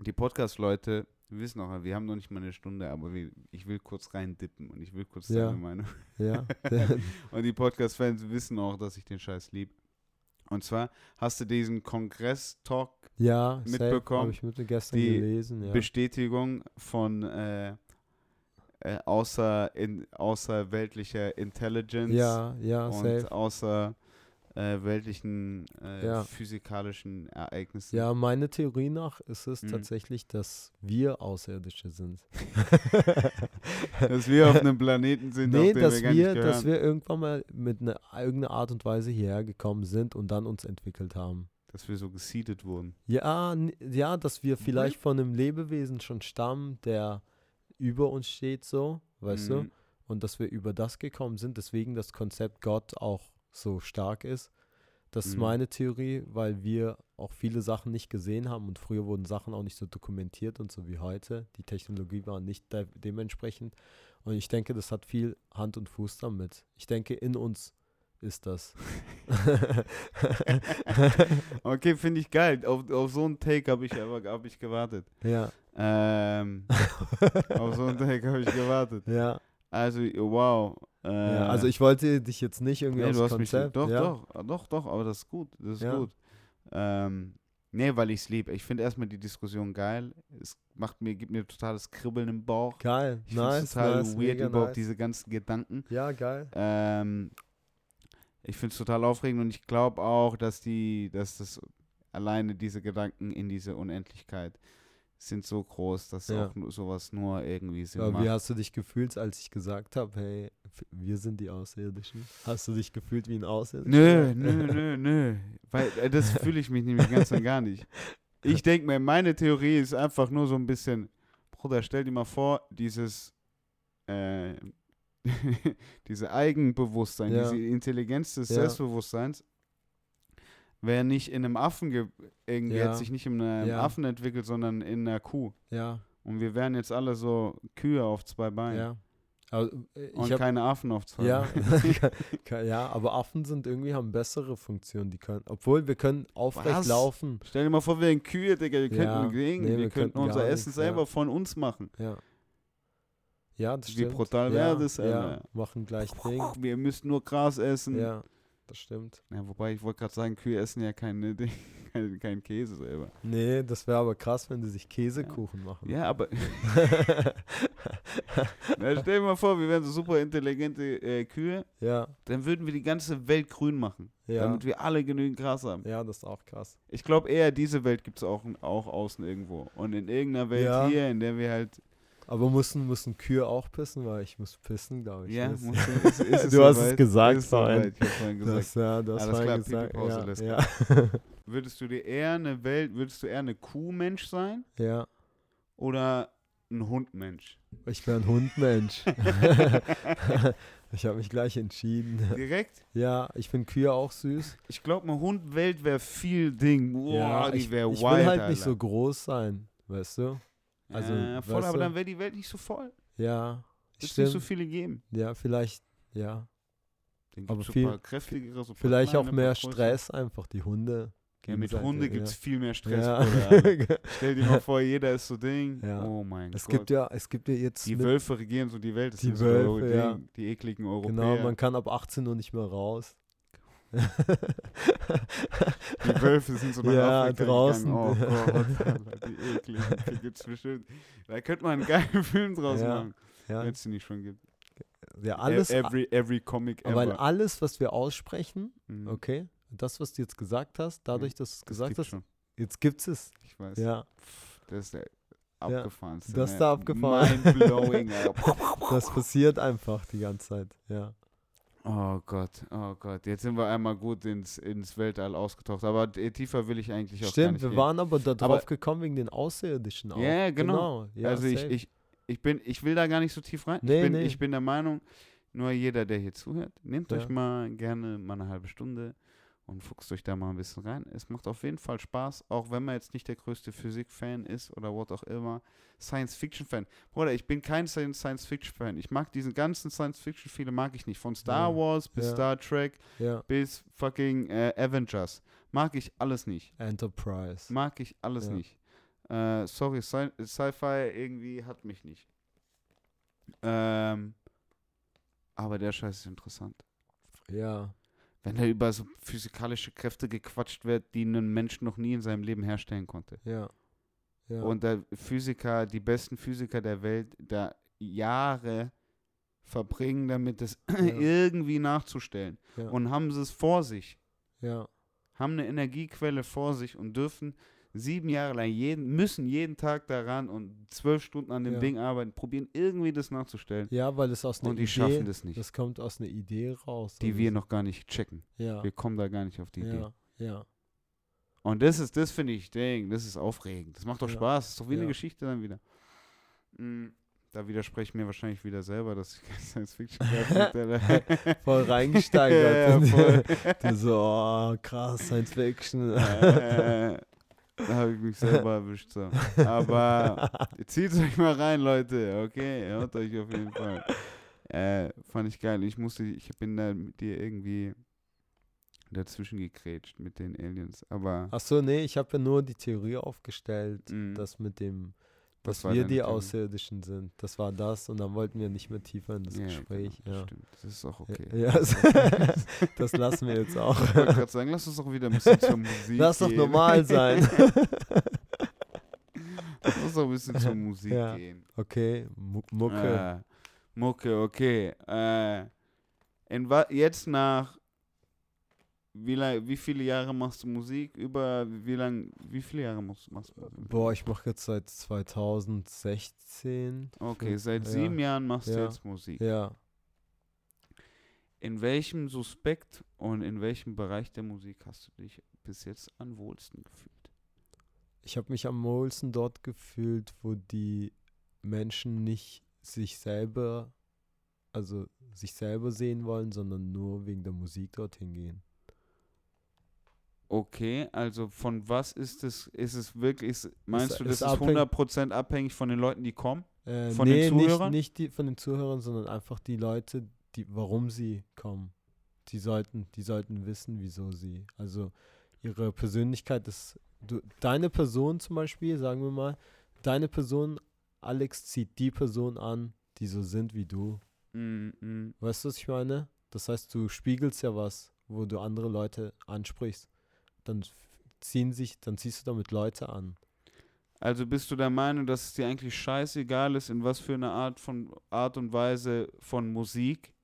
die Podcast-Leute wissen auch, wir haben noch nicht mal eine Stunde, aber wir, ich will kurz reindippen und ich will kurz Ja. deine Meinung Ja, Und die Podcast-Fans wissen auch, dass ich den Scheiß lieb. Und zwar hast du diesen Kongress-Talk ja, Mitbekommen, habe ich mit gestern die gelesen. Ja. Bestätigung von äh, äh, außer in, außerweltlicher Intelligence ja, ja, und safe. außerweltlichen äh, Ja. physikalischen Ereignissen. Ja, meine Theorie nach ist es Mhm. tatsächlich, dass wir Außerirdische sind. Dass wir auf einem Planeten sind, auf Nee, dem dass wir gar wir, nicht dass wir irgendwann mal mit einer irgendeiner Art und Weise hierher gekommen sind und dann uns entwickelt haben. dass wir so gesiedet wurden. Ja, ja, dass wir vielleicht von einem Lebewesen schon stammen, der über uns steht, so, weißt du? Mhm. Und dass wir über das gekommen sind, deswegen das Konzept Gott auch so stark ist. Das ist Mhm. meine Theorie, weil wir auch viele Sachen nicht gesehen haben und früher wurden Sachen auch nicht so dokumentiert und so wie heute. Die Technologie war nicht de dementsprechend. Und ich denke, das hat viel Hand und Fuß damit. Ich denke, in uns ist das. Okay, finde ich geil. Auf, auf so einen Take habe ich aber hab ich gewartet. ja, Ähm, auf so einen Take habe ich gewartet. ja. Also, wow. Äh, ja. Also ich wollte dich jetzt nicht irgendwie nee, aufs du hast mich, Konzept. doch, ja. doch, doch, doch, aber das ist gut. Das ist Ja. gut. Ähm, nee, weil ich es liebe. Ich finde erstmal die Diskussion geil. Es macht mir, gibt mir totales Kribbeln im Bauch. Geil, Ich finde nice, es total nice, weird überhaupt nice. diese ganzen Gedanken. Ja, geil. Ähm, ich finde es total aufregend und ich glaube auch, dass die, dass das alleine diese Gedanken in diese Unendlichkeit sind so groß, dass Ja. auch sowas nur irgendwie Sinn Aber macht. wie hast du dich gefühlt, als ich gesagt habe, hey, wir sind die Außerirdischen? Hast du dich gefühlt wie ein Nö, Außerirdischer? nö, nö, nö. Weil äh, das fühle ich mich nämlich ganz und gar nicht. Ich denke mir, meine Theorie ist einfach nur so ein bisschen, Bruder, stell dir mal vor, dieses, äh, diese Eigenbewusstsein, Ja. diese Intelligenz des Ja. Selbstbewusstseins, wäre nicht in einem Affen, ge- irgendwie Ja. hat sich nicht in einem Ja. Affen entwickelt, sondern in einer Kuh. Ja, Und wir wären jetzt alle so Kühe auf zwei Beinen. ja. Aber, äh, Und hab, keine Affen auf zwei ja, ja, aber Affen sind irgendwie haben bessere Funktionen, die können, obwohl wir können aufrecht Was? laufen. Stell dir mal vor, wir wären Kühe, Digga. Wir Ja. könnten gegen, Nee, wir, wir könnten unser Essen nichts, selber ja. von uns machen. Ja. Ja, das Wie stimmt. brutal ja, wäre das, Ja, Alter? machen gleich Ding. Wir müssten nur Gras essen. Ja, das stimmt. Ja, wobei, ich wollte gerade sagen, Kühe essen ja keine, Ding- kein, kein Käse selber. Nee, das wäre aber krass, wenn die sich Käsekuchen machen. Ja, aber Na, stell dir mal vor, wir wären so super intelligente äh, Kühe, ja, dann würden wir die ganze Welt grün machen, ja. damit wir alle genügend Gras haben. Ja, das ist auch krass. Ich glaube eher, diese Welt gibt es auch, auch außen irgendwo. Und in irgendeiner Welt Ja. hier, in der wir halt. Aber müssen, müssen Kühe auch pissen, weil ich muss pissen, glaube ich. Ja, musst du, ist, ist es Du hast es soweit? gesagt Ist vorhin. Ich hab vorhin gesagt. Das, ja, das Alles klar, gesagt. Ja, ja. Würdest du dir eher eine Welt, würdest du eher eine Kuhmensch sein ja, oder ein Hundmensch? ich bin ein Hundmensch. ich habe mich gleich entschieden. Direkt? Ja, ich finde Kühe auch süß. Ich glaube, eine Hundwelt wäre viel Ding. Boah, ja, die ich, wäre ich wild, will halt Alter. nicht so groß sein, weißt du? Also, ja, voll, aber du? dann wäre die Welt nicht so voll. Ja, Es nicht so viele geben. ja, vielleicht, ja. Aber so viel- paar kräftigere, so Vielleicht auch mehr. Stress einfach, die Hunde. Ja, mit Hunde ja. gibt es viel mehr Stress. Ja. Stell dir mal vor, jeder ist so Ding. Ja. Oh mein es Gott. gibt ja, es gibt ja jetzt die Wölfe regieren so die Welt. Das Die sind so Wölfe, Ding. Die ekligen Europäer. Genau, man kann ab 18 Uhr nicht mehr raus. Die Wölfe sind so nach Ja, Afrika draußen. gegangen. Oh Gott, die ekligen. Die gibt's bestimmt. Da könnte man einen geilen Film draus Ja, machen, ja, wenn es die nicht schon gibt. ja, alles, E- every, every comic weil ever. alles, was wir aussprechen, Mhm. okay, das, was du jetzt gesagt hast, dadurch, dass du es Das gesagt hast, schon. jetzt gibt's es. Ich weiß. Ja, Das ist der abgefahrenste. das ist der abgefahren. Mindblowing, das passiert einfach die ganze Zeit. Ja, Oh Gott, oh Gott. Jetzt sind wir einmal gut ins, ins Weltall ausgetaucht. Aber äh, tiefer will ich eigentlich auch gar stimmt, nicht wir gehen. waren aber darauf Aber- gekommen wegen den Außerirdischen auch. Ja, genau. Ja, also ich, ich, ich bin, ich will da gar nicht so tief rein. Nee, ich, bin, nee. ich bin der Meinung, nur jeder, der hier zuhört, nehmt Ja. euch mal gerne mal eine halbe Stunde und fuchst euch da mal ein bisschen rein. Es macht auf jeden Fall Spaß, auch wenn man jetzt nicht der größte Physik-Fan ist oder what auch immer. Science-Fiction-Fan. Bruder, ich bin kein Sci- Science-Fiction-Fan. Ich mag diesen ganzen Science-Fiction-Filme, mag ich nicht. Von Star Ja. Wars bis Ja. Star Trek ja, bis fucking äh, Avengers. Mag ich alles nicht. Enterprise. Mag ich alles nicht. Äh, sorry, Sci- Sci-Fi irgendwie hat mich nicht. Ähm, aber der Scheiß ist interessant. Ja, Wenn da über so physikalische Kräfte gequatscht wird, die ein Mensch noch nie in seinem Leben herstellen konnte. ja. ja. Und der Physiker, die besten Physiker der Welt, da Jahre verbringen, damit es irgendwie nachzustellen. ja, Und haben sie es vor sich. ja, haben eine Energiequelle vor sich und dürfen sieben Jahre lang jeden, müssen jeden Tag daran und zwölf Stunden an dem Ja. Ding arbeiten, probieren irgendwie das nachzustellen. ja, weil es aus einer und die Idee, schaffen das nicht. das kommt aus einer Idee raus. die wir so- noch gar nicht checken. ja, Wir kommen da gar nicht auf die Idee. ja, ja, Und das ist, das finde ich, Ding, das ist aufregend. Das macht doch Ja. Spaß. Das ist doch wie eine Ja. Geschichte dann wieder. Mm, Da widerspreche ich mir wahrscheinlich wieder selber, dass ich kein Science Fiction habe. voll reingesteigert. Ja, und voll. du so, oh, krass, Science Fiction. äh, da habe ich mich selber erwischt. So. Aber zieht euch mal rein, Leute. Okay, hört euch auf jeden Fall. Äh, fand ich geil. Ich musste, ich bin da mit dir irgendwie dazwischen gegrätscht mit den Aliens. Aber Achso, nee, ich habe ja nur die Theorie aufgestellt, mh, dass mit dem, Dass wir die Theorie? Außerirdischen sind. Das war das und dann wollten wir nicht mehr tiefer in das ja, Gespräch. Genau, ja. Stimmt, das ist auch okay. Ja, das lassen wir jetzt auch. Ich wollte gerade sagen, lass uns doch wieder ein bisschen zur Musik Lass doch gehen. normal sein. lass uns doch ein bisschen zur Musik Ja. gehen. Okay, Mu Mucke. Äh, Mucke, okay. Äh, in jetzt nach wie, lang, wie viele Jahre machst du Musik? Über wie lang, wie viele Jahre machst, machst du Musik? Boah, ich mache jetzt seit 2016. Okay, seit ja. sieben Jahren machst du Ja. jetzt Musik. Ja. In welchem Suspekt und in welchem Bereich der Musik hast du dich bis jetzt am wohlsten gefühlt? Ich habe mich am wohlsten dort gefühlt, wo die Menschen nicht sich selber, also sich selber sehen wollen, sondern nur wegen der Musik dorthin gehen. Okay, also von was ist es, ist es wirklich, ist, meinst du, das ist ist abhängig- 100% abhängig von den Leuten, die kommen? Äh, Von den nee, Zuhörern? Nicht, nicht die von den Zuhörern, sondern einfach die Leute, die, warum sie kommen. Die sollten, die sollten wissen, wieso sie. Also ihre Persönlichkeit ist. Du, deine Person zum Beispiel, sagen wir mal, deine Person, Alex zieht die Person an, die so sind wie du. Mm, mm. Weißt du, was ich meine? Das heißt, du spiegelst ja was, wo du andere Leute ansprichst. Dann ziehen sich, dann ziehst du damit Leute an. Also bist du der Meinung, dass es dir eigentlich scheißegal ist, in was für eine Art von Art und Weise von Musik,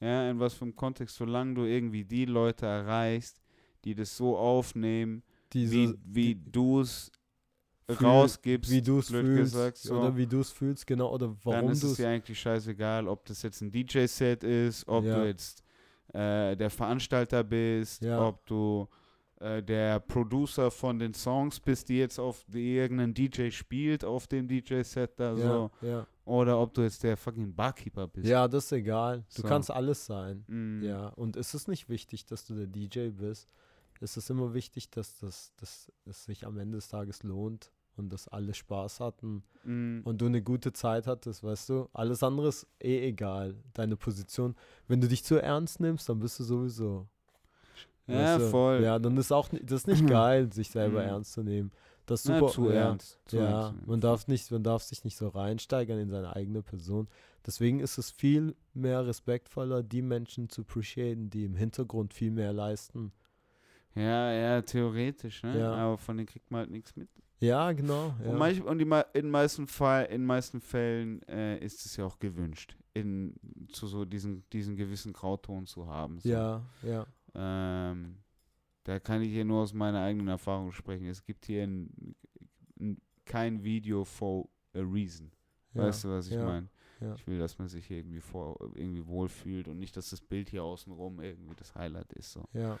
ja, in was für einem Kontext, solange du irgendwie die Leute erreichst, die das so aufnehmen, Die wie, wie die- du es rausgibst, wie du es blöd fühlst gesagt, so, oder wie du es fühlst, genau, oder dann warum ist du es es dir eigentlich scheißegal, ob das jetzt ein DJ-Set ist, ob Ja. du jetzt äh, der Veranstalter bist, Ja. ob du äh, der Producer von den Songs bist, die jetzt auf die irgendein DJ spielt auf dem DJ-Set da so. ja, ja. Oder ob du jetzt der fucking Barkeeper bist. ja, das ist egal. Du So. kannst alles sein. Mm. Ja, und es ist nicht wichtig, dass du der DJ bist. Es ist immer wichtig, dass das dass es sich am Ende des Tages lohnt und dass alle Spaß hatten Mm. und du eine gute Zeit hattest, weißt du? Alles andere ist eh egal. Deine Position. Wenn du dich zu ernst nimmst, dann bist du sowieso. Ja, weißt du? voll. Ja, dann ist auch das ist nicht geil, sich selber Mhm. ernst zu nehmen. Das ist Na, super. zu ja, ernst. Zu ja, ernst man darf nicht, man darf sich nicht so reinsteigern in seine eigene Person. Deswegen ist es viel mehr respektvoller, die Menschen zu appreciaten, die im Hintergrund viel mehr leisten. Ja, ja, theoretisch, ne? Ja. Aber von denen kriegt man halt nichts mit. Ja, genau. Ja. Und, manch, und die, in meisten Fall, in meisten Fällen äh, ist es ja auch gewünscht, in zu so diesen, diesen gewissen Grauton zu haben. So. ja, ja. Ähm, da kann ich hier nur aus meiner eigenen Erfahrung sprechen. Es gibt hier ein, ein, kein Video for a reason. ja. Weißt du, was ich ja, meine? ja. Ich will, dass man sich hier irgendwie vor irgendwie wohlfühlt und nicht, dass das Bild hier außenrum irgendwie das Highlight ist. So. Ja,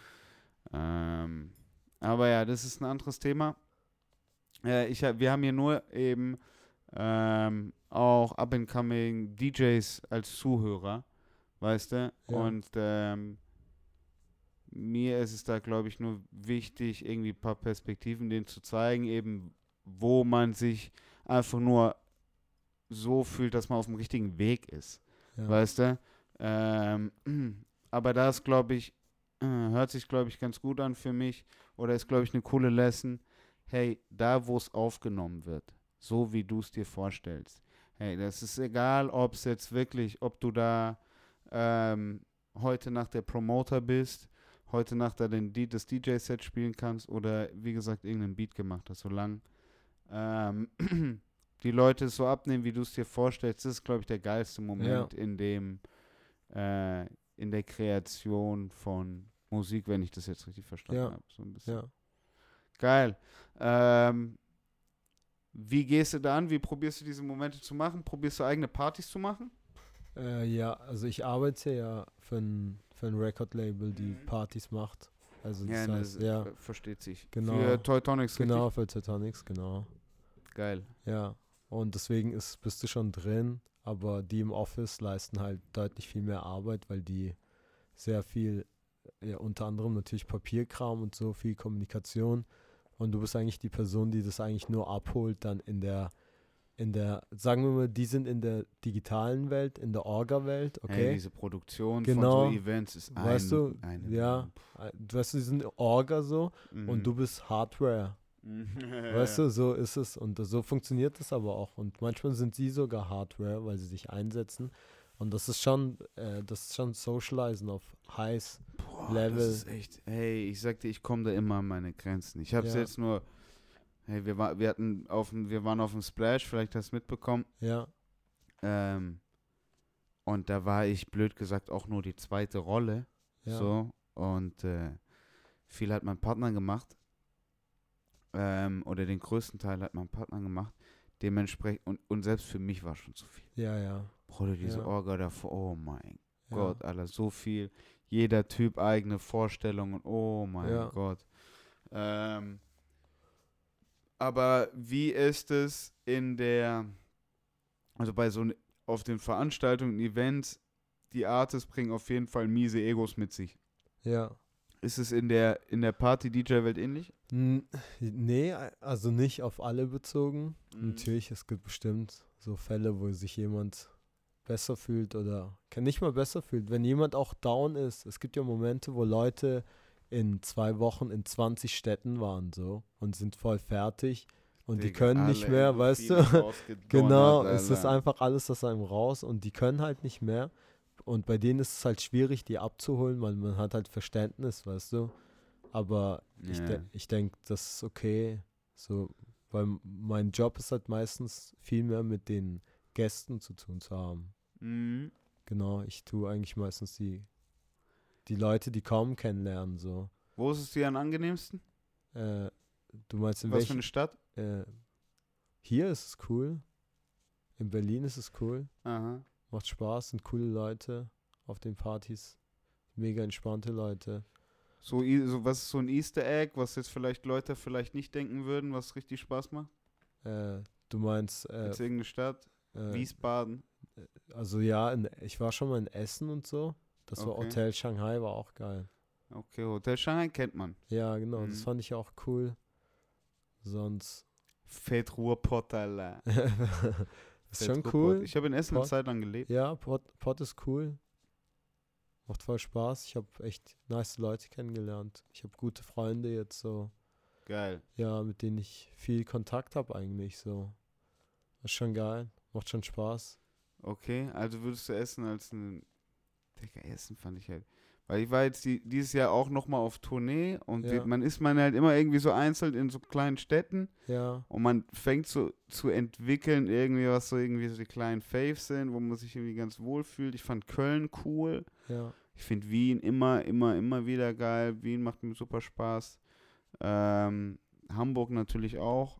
Ähm, aber ja, das ist ein anderes Thema. Äh, ich wir haben hier nur eben ähm, auch up-and-coming DJs als Zuhörer, weißt du? Und ähm, mir ist es da, glaube ich, nur wichtig, irgendwie ein paar Perspektiven denen zu zeigen, eben wo man sich einfach nur so fühlt, dass man auf dem richtigen Weg ist. ja. Weißt du? Ähm, aber das, glaube ich, äh, hört sich, glaube ich, ganz gut an für mich. Oder ist, glaube ich, eine coole Lesson. Hey, da, wo es aufgenommen wird, so wie du es dir vorstellst. Hey, das ist egal, ob es jetzt wirklich, ob du da ähm, heute Nacht der Promoter bist, heute Nacht da den, das DJ-Set spielen kannst oder wie gesagt irgendeinen Beat gemacht hast. Solange ähm, die Leute es so abnehmen, wie du es dir vorstellst, das ist, glaube ich, der geilste Moment in dem, äh, in der Kreation von Musik, wenn ich das jetzt richtig verstanden Ja. habe. So ein bisschen. ja. Geil. Ähm, wie gehst du da an? Wie probierst du diese Momente zu machen? Probierst du eigene Partys zu machen? Äh, ja, also ich arbeite ja für ein, für ein Record-Label, die Mhm. Partys macht. Also das ne, heißt, ja, ver- versteht sich. Genau. Für Teutonics, genau, für Titanics, genau. Geil. Ja, und deswegen ist, bist du schon drin, aber die im Office leisten halt deutlich viel mehr Arbeit, weil die sehr viel, ja, unter anderem natürlich Papierkram und so, viel Kommunikation. Und du bist eigentlich die Person, die das eigentlich nur abholt, dann in der, in der, sagen wir mal, die sind in der digitalen Welt, in der Orga-Welt, Hey, okay? diese Produktion Genau. von so Events ist ein, Weißt du, eine ja. Du weißt, die sind Orga so Mhm. und du bist Hardware. Weißt du, so ist es. Und so funktioniert es aber auch. Und manchmal sind sie sogar Hardware, weil sie sich einsetzen. Und das ist schon, äh, das ist schon Socializen auf Highs. Boah, Level. Das ist echt, hey, ich sagte, ich komme da immer an meine Grenzen. Ich habe es Ja. jetzt nur, hey, wir, war, wir hatten auf dem, wir waren auf dem Splash, vielleicht hast du mitbekommen. Ja, Ähm, und da war ich, blöd gesagt, auch nur die zweite Rolle. ja. So. Und äh, viel hat mein Partner gemacht. Ähm, oder den größten Teil hat mein Partner gemacht. Dementsprechend, und, und selbst für mich war schon zu viel. Ja, ja. Bruder, diese Ja. Orga davor, oh mein ja. Gott, Alter, so viel. Jeder Typ eigene Vorstellungen, oh mein Ja. Gott. Ähm, aber wie ist es in der, also bei so, auf den Veranstaltungen, Events, die Artists bringen auf jeden Fall miese Egos mit sich. Ja. Ist es in der, in der Party-DJ-Welt ähnlich? Nee, also nicht auf alle bezogen. Mhm. Natürlich, es gibt bestimmt so Fälle, wo sich jemand besser fühlt oder kann nicht mal besser fühlt. Wenn jemand auch down ist, es gibt ja Momente, wo Leute in zwei Wochen in 20 Städten waren so und sind voll fertig und die Digga, können nicht mehr, weißt du? Genau, es ist Alter. einfach alles aus einem raus und die können halt nicht mehr. Und bei denen ist es halt schwierig, die abzuholen, weil man hat halt Verständnis, weißt du. Aber ich, Ja. de ich denke, das ist okay. So, weil mein Job ist halt meistens viel mehr mit den Gästen zu tun zu haben. Mhm. Genau, ich tue eigentlich meistens die, die Leute, die kaum kennenlernen, so. Wo ist es dir am angenehmsten? Äh, du meinst in Was für welchem? eine Stadt? Äh, hier ist es cool. In Berlin ist es cool. Aha. Macht Spaß, sind coole Leute auf den Partys. Mega entspannte Leute. So, so, was ist so ein Easter Egg, was jetzt vielleicht Leute vielleicht nicht denken würden, was richtig Spaß macht? Äh, du meinst, äh, Jetzt irgendeine Stadt, äh, Wiesbaden. also ja, in, ich war schon mal in Essen und so. Das war Okay. Hotel Shanghai, war auch geil. Okay, Hotel Shanghai kennt man. Ja, genau, das Mhm. fand ich auch cool. Sonst. Fett Ruhrpott, Alter. ist schon cool. Ich habe in Essen eine Pott. Zeit lang gelebt. Ja, Pott, Pott ist cool. Macht voll Spaß. Ich habe echt nice Leute kennengelernt. Ich habe gute Freunde jetzt so. Geil. Ja, mit denen ich viel Kontakt habe eigentlich so. Ist schon geil. Macht schon Spaß. Okay, also würdest du Essen als ein. Digga, Essen fand ich halt. Weil ich war jetzt die, dieses Jahr auch nochmal auf Tournee und Ja. man ist man halt immer irgendwie so einzeln in so kleinen Städten Ja, und man fängt so zu entwickeln, irgendwie, was so irgendwie so die kleinen Faves sind, wo man sich irgendwie ganz wohl fühlt. Ich fand Köln cool. ja. Ich finde Wien immer, immer, immer wieder geil. Wien macht mir super Spaß. Ähm, Hamburg natürlich auch.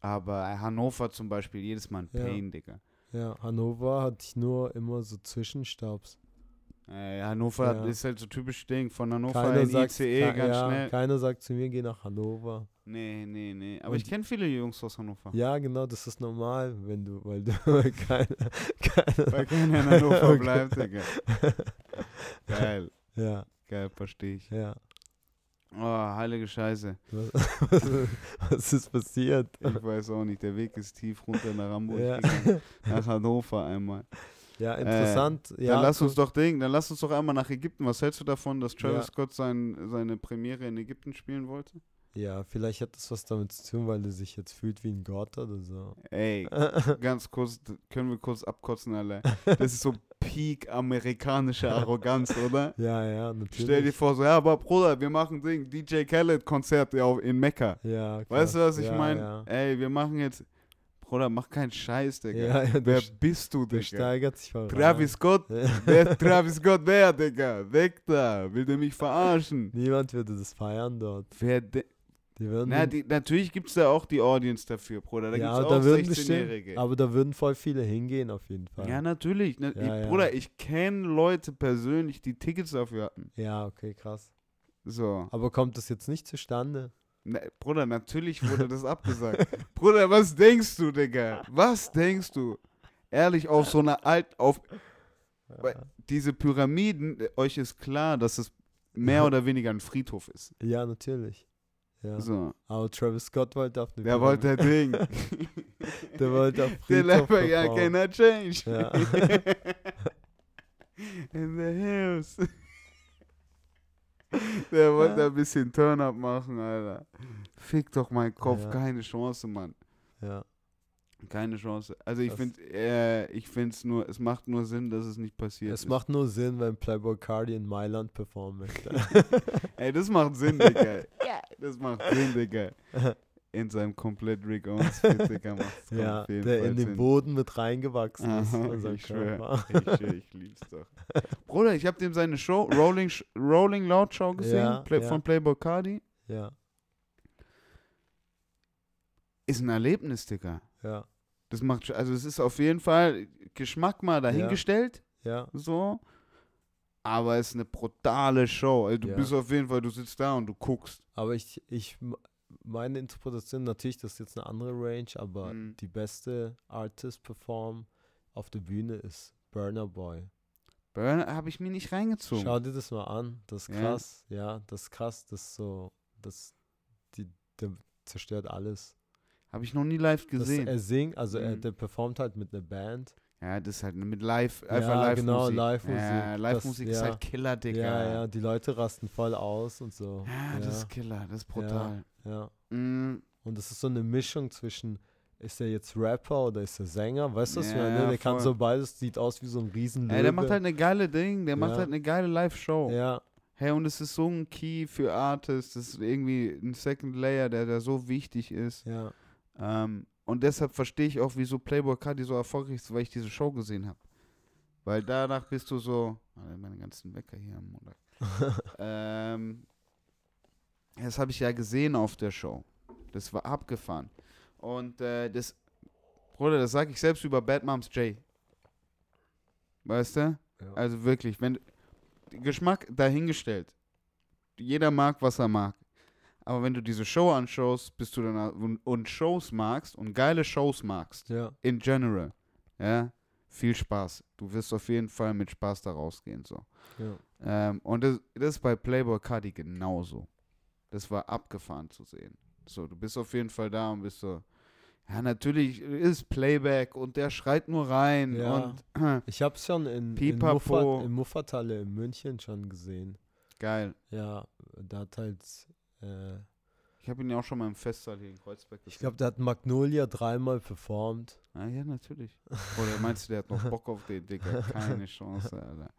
Aber Hannover zum Beispiel, jedes Mal ein Ja. Pain, Digga. Ja, Hannover hatte ich nur immer so Zwischenstopps. Äh, Hannover Ja. ist halt so typisch Ding. Von Hannover Keiner in sagt, ICE ke- ganz ja, schnell. keiner sagt zu mir, geh nach Hannover. Nee, nee, nee. Aber Und- ich kenne viele Jungs aus Hannover. Ja, genau, das ist normal, wenn du, weil du keine, keine Weil keiner in Hannover bleibt, Digga. Geil, Ja, geil, verstehe ich. ja. Oh, heilige Scheiße. Was, ist passiert? Ich weiß auch nicht. Der Weg ist tief runter nach Hamburg Ja, gegangen. Nach Hannover einmal. ja interessant. Dann ja, lass cool. uns doch Ding, dann lass uns doch einmal nach Ägypten. Was hältst du davon, dass Travis Ja. Scott sein, seine Premiere in Ägypten spielen wollte? Ja, vielleicht hat das was damit zu tun, weil er sich jetzt fühlt wie ein Gott oder so. Ey, ganz kurz, können wir kurz abkotzen, alle. Das ist so Peak amerikanische Arroganz, oder? Ja, ja, natürlich. Stell dir vor, so, ja, aber Bruder, wir machen Ding, DJ Khaled-Konzert ja, in Mekka. Ja, Weißt du, was ich ja, meine? Ja. Ey, wir machen jetzt, Bruder, mach keinen Scheiß, Digga. Ja, ja, der Wer st- bist du, Der Digga? steigert sich voll Travis Scott? Wer Travis Scott wer, Digga? Weg da. Will der mich verarschen? Niemand würde das feiern dort. Wer de Die würden Na, die, natürlich gibt es da auch die Audience dafür, Bruder. Da ja, gibt es da auch würden bestimmt, 16-Jährige. aber da würden voll viele hingehen auf jeden Fall. Ja, natürlich. Ne, Ja, ich, ja. Bruder, ich kenne Leute persönlich, die Tickets dafür hatten. Ja, okay, krass. So. Aber kommt das jetzt nicht zustande? Na, Bruder, natürlich wurde das abgesagt. Bruder, was denkst du, Digga? Was denkst du? Ehrlich, auf so einer alt, auf diese Pyramiden, äh, euch ist klar, dass es mehr oder weniger ein Friedhof ist. Ja, natürlich. Ja. So. Aber Travis Scott wollte auf eine Der wollte Ding. Der wollte auf Der Friedhof Level, ja, performen. cannot change. Ja. In the hills. Der wollte Ja. ein bisschen Turn-up machen, Alter. Fick doch meinen Kopf, Ja. keine Chance, Mann. ja. Keine Chance. Also ich finde, äh, ich finde es nur, es macht nur Sinn, dass es nicht passiert Es ist. macht nur Sinn, wenn Playboy Cardi in Mailand performen möchte. Ey, das macht Sinn, Digga. Ja, das macht Sinn, Digga. in seinem komplett Rick Owens Fit, Digga, macht es Ja, auf jeden der Fall in den Sinn. Boden mit reingewachsen ist, Aha, unser ich schwör, Körper. ich schwör, ich lieb's doch. Bruder, ich hab dem seine Show, Rolling, Rolling Loud Show gesehen, Ja, Play, ja. von Playboy Cardi. Ja, Ist ein Erlebnis, Digga. ja, Das macht, also es ist auf jeden Fall Geschmack mal dahingestellt, ja. so. Aber es ist eine brutale Show. Also du Ja. bist auf jeden Fall, du sitzt da und du guckst. Aber ich, ich, meine Interpretation, natürlich, das ist jetzt eine andere Range, aber Mhm. die beste Artist-Perform auf der Bühne ist Burner Boy. Burner habe ich mir nicht reingezogen. Schau dir das mal an, das ist Ja. krass, ja, das ist krass, das ist so, das, die, der zerstört alles. Habe ich noch nie live Das, gesehen. er singt, also er, Mhm. der performt halt mit einer Band. ja, das ist halt mit live, einfach Ja, live genau, Musik. Live-Musik. Ja, Das- Live-Musik ist ja. halt Killer, Digga. Ja, ja, die Leute rasten voll aus und so. Ja, das ist Killer, das ist brutal. ja. Mm, Und es ist so eine Mischung zwischen, ist er jetzt Rapper oder ist er Sänger? Weißt du, was Ja, meine? Der kann voll. so beides, sieht aus wie so ein riesen Ey, der macht halt eine geile Ding, der macht Ja. halt eine geile Live-Show. Ja, Hey, und es ist so ein Key für Artists, das ist irgendwie ein Second Layer, der da so wichtig ist. ja, Ähm, und deshalb verstehe ich auch, wieso Playboy Cardi so erfolgreich ist, weil ich diese Show gesehen habe. Weil danach bist du so, meine ganzen Wecker hier am Montag. ähm, das habe ich ja gesehen auf der Show. Das war abgefahren. Und äh, das, Bruder, das sage ich selbst über Bad Moms J. Weißt du? ja. Also wirklich, wenn Geschmack dahingestellt. Jeder mag, was er mag. Aber wenn du diese Show anschaust, bist du dann und, Shows magst und geile Shows magst, ja, in general, ja, viel Spaß. Du wirst auf jeden Fall mit Spaß da rausgehen, so. ja. Ähm, und das, das ist bei Playboy Cardi genauso. Das war abgefahren zu sehen. So, du bist auf jeden Fall da und bist so, ja, natürlich ist Playback und der schreit nur rein Ja. und Ich habe es schon in, in, Pipapo. Muffat, in Muffathalle in München schon gesehen. geil. Ja, da hat halt, äh, Ich habe ihn ja auch schon mal im Festsaal hier in Kreuzberg ich glaube, da hat Magnolia dreimal performt. Ah, ja, natürlich. Oder meinst du, der hat noch Bock auf den, Digga? Keine Chance, Alter.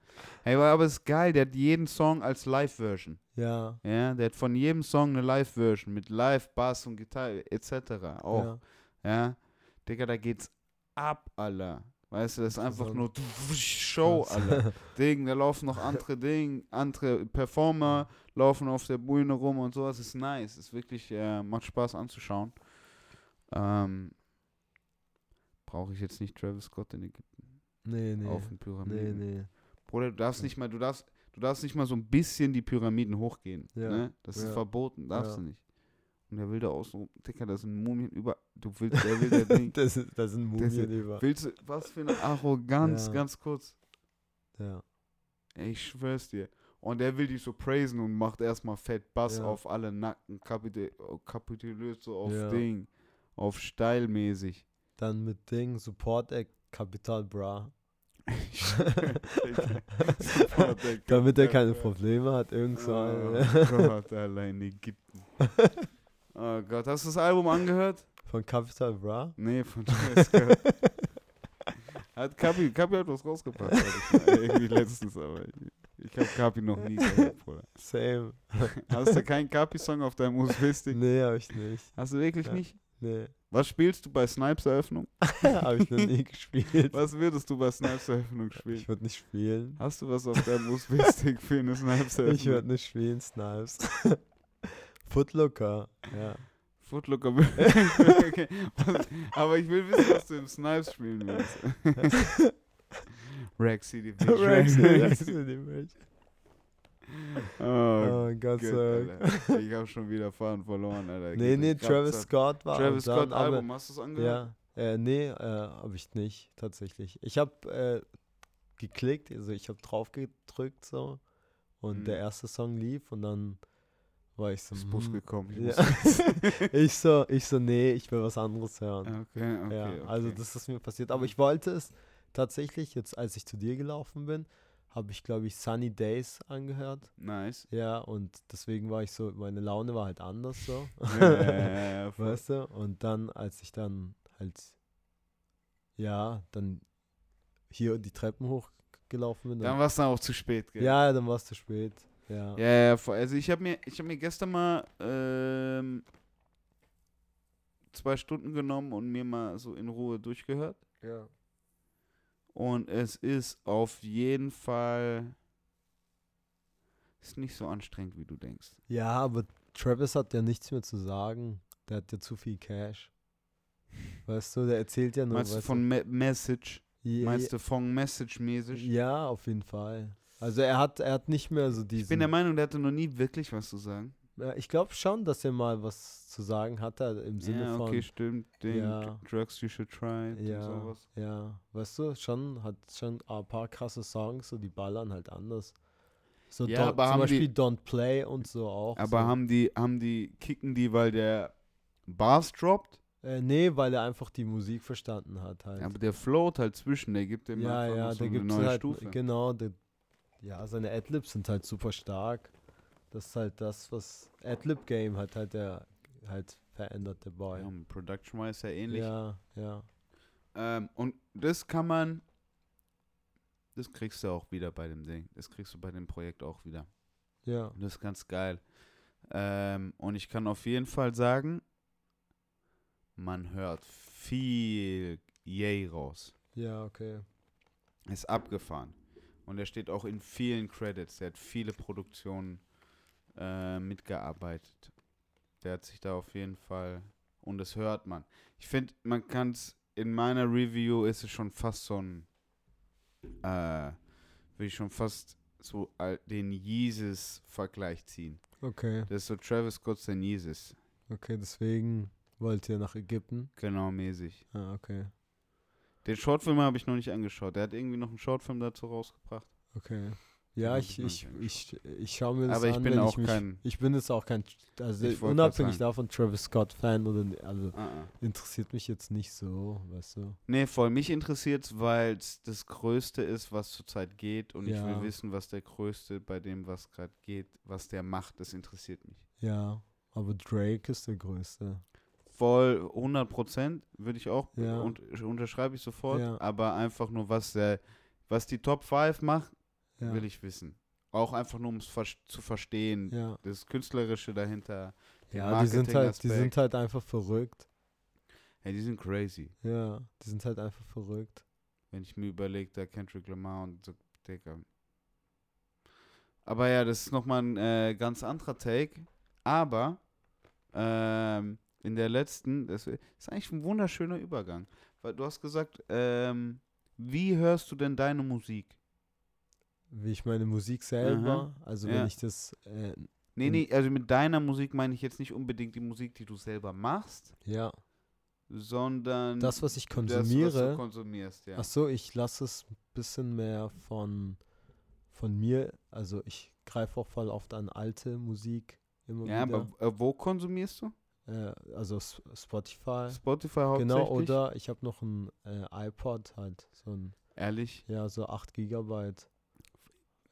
Hey, aber aber es ist geil, der hat jeden Song als Live-Version. Ja, Ja, der hat von jedem Song eine Live-Version mit Live, Bass und Gitarre etc. Auch. ja, Ja. Digga, da geht's ab, Alter. Weißt du, das ist einfach nur. Show. Alter. Ding, da laufen noch andere Dinge, andere Performer laufen auf der Bühne rum und sowas. Ist nice. Ist wirklich, äh, macht Spaß anzuschauen. Ähm, Brauche ich jetzt nicht Travis Scott in Ägypten nee, nee, auf den nee, Pyramiden. nee. Bruder, du darfst nicht mal, du darfst, du darfst nicht mal so ein bisschen die Pyramiden hochgehen. Ja, Ne? Das ist ja, verboten, darfst ja. du nicht. Und der will da außen rum, Dicker, da sind Mumien über. Du willst, der will der Ding. das, ist- das sind Das Mumien über. Willst du, was für eine Arroganz, Ja. ganz kurz. Ja, ich schwör's dir. Und der will dich so praisen und macht erstmal fett Bass Ja. auf alle Nacken, kapite- kapituliert so auf Ja. Ding, auf steilmäßig. dann mit Ding, Support Act, Capital Bra. Damit er Kapital keine. Probleme hat, irgend so. Oh. Gott, allein Ägypten. Oh Gott, hast du das Album angehört? Von Capital Bra? Nee, von Travis Scott. Hat Kapi, Kapi hat was rausgebracht, hab ich irgendwie letztens, aber ich, ich habe Kapi noch nie gehört, Bruder. Same. Hast du keinen Kapi-Song auf deinem USB-Stick? Nee, hab ich nicht. Hast du wirklich Ja. nicht? Nee, Was spielst du bei Snipes Eröffnung? hab ich noch nie gespielt. Was würdest du bei Snipes Eröffnung spielen? Ich würde nicht spielen. Hast du was auf deinem USB-Stick für eine Snipes Eröffnung? Ich würde nicht spielen, Snipes. Footlooker, ja. Footlooker. okay. was, aber ich will wissen, was du im Snipes spielen willst. Rack City Bitch. Rack City. Rex. Oh, Oh Gott sei Dank. Ich habe schon wieder Fahren verloren, Alter. Nee, nee. Travis Scott war Travis Scott Album, hast du es angehört? Ja, äh, nee, äh, habe ich nicht, tatsächlich. Ich habe äh, geklickt, also ich habe drauf gedrückt so und Mhm. der erste Song lief und dann war ich so, Ist Bus hm, gekommen. Ich ja. ich so, ich so, nee, ich will was anderes hören. okay, okay, ja, okay. also das ist mir passiert. Aber ich wollte es tatsächlich, jetzt als ich zu dir gelaufen bin, habe ich, glaube ich, Sunny Days angehört. Nice. Ja, und deswegen war ich so, meine Laune war halt anders so. Ja. Weißt du? Und dann, als ich dann halt, ja, dann hier die Treppen hochgelaufen bin, Dann dann, war es dann auch zu spät, gell? ja, dann war es zu spät. Ja. Ja, ja, voll. also ich habe mir, ich habe mir gestern mal, ähm, zwei Stunden genommen und mir mal so in Ruhe durchgehört. Ja. Und es ist auf jeden Fall ist nicht so anstrengend, wie du denkst. Ja, aber Travis hat ja nichts mehr zu sagen. Der hat ja zu viel Cash. Weißt du, der erzählt ja nur Meinst du von Me Message? Ja, Meinst du von Message-mäßig? Ja, auf jeden Fall. Also er hat, er hat nicht mehr so diesen. Ich bin der Meinung, der hatte noch nie wirklich was zu sagen. Ja, ich glaube schon, dass er mal was zu sagen hatte im Sinne ja, von. okay, stimmt. Den Ja. Drugs you should try und Ja, sowas. ja, weißt du, schon, hat schon ein paar krasse Songs, so die ballern halt anders. So Ja, aber zum haben Beispiel die- Don't Play und so auch. Aber so. haben die, haben die, kicken die, weil der Bars droppt? Äh, nee, weil er einfach die Musik verstanden hat halt. Aber der float halt zwischen, der gibt dem ja, ja, so eine neue halt, Stufe. genau, der, ja, seine Adlibs sind halt super stark. Das ist halt das, was Adlib-Game hat halt der halt verändert, der Boy. Ja, Production-wise ja ähnlich. Ja, ja. Ähm, und das kann man, das kriegst du auch wieder bei dem Ding. Das kriegst du bei dem Projekt auch wieder. Ja, Und das ist ganz geil. Ähm, und ich kann auf jeden Fall sagen, man hört viel Yay raus. ja, okay. Ist abgefahren. Und er steht auch in vielen Credits. Der hat viele Produktionen äh, mitgearbeitet. Der hat sich da auf jeden Fall. Und das hört man. Ich finde, man kann es. In meiner Review ist es schon fast so ein. Äh, will ich schon fast so den Yeezus-Vergleich ziehen. Okay, Das ist so Travis Scott sein Yeezus. okay, deswegen wollt ihr nach Ägypten? Genau mäßig. Ah, okay, Den Shortfilm habe ich noch nicht angeschaut. Der hat irgendwie noch einen Shortfilm dazu rausgebracht. okay. Ja, ich, ich ich, ich, ich schaue mir das Aber ich an, bin wenn auch ich mich, kein- Ich bin jetzt auch kein, also Ich unabhängig davon, Travis Scott-Fan oder, also Ah, ah. interessiert mich jetzt nicht so, weißt du. Nee, voll. Mich interessiert es, weil es das Größte ist, was zurzeit geht. Und ich Ja. will wissen, was der Größte bei dem, was gerade geht, was der macht. Das interessiert mich. Ja, aber Drake ist der Größte. Voll 100 Prozent würde ich auch Ja. und unterschreibe ich sofort. Ja. Aber einfach nur, was der, was die Top 5 macht, Ja, will ich wissen. Auch einfach nur, um es ver zu verstehen. Das Künstlerische dahinter. ja die sind halt, die sind halt einfach verrückt. Ja, die sind crazy. Ja, die sind halt einfach verrückt. Wenn ich mir überlege, da Kendrick Lamar und so, Digga. Aber ja, das ist nochmal ein äh, ganz anderer Take. Aber ähm, in der letzten, das ist eigentlich ein wunderschöner Übergang. Weil du hast gesagt, ähm, wie hörst du denn deine Musik? Wie ich meine Musik selber, also Ja. wenn ich das, äh, Nee, nee, also mit deiner Musik meine ich jetzt nicht unbedingt die Musik, die du selber machst, ja, sondern das, was ich das, was konsumiere. du konsumierst, ja. Ach so, ich lasse es ein bisschen mehr von, von mir, also ich greife auch voll oft an alte Musik immer ja, wieder. aber äh, wo konsumierst du? Äh, also Spotify. Spotify hauptsächlich? Genau, oder ich habe noch ein äh, iPod halt, so ein, Ehrlich? ja, so 8 Gigabyte.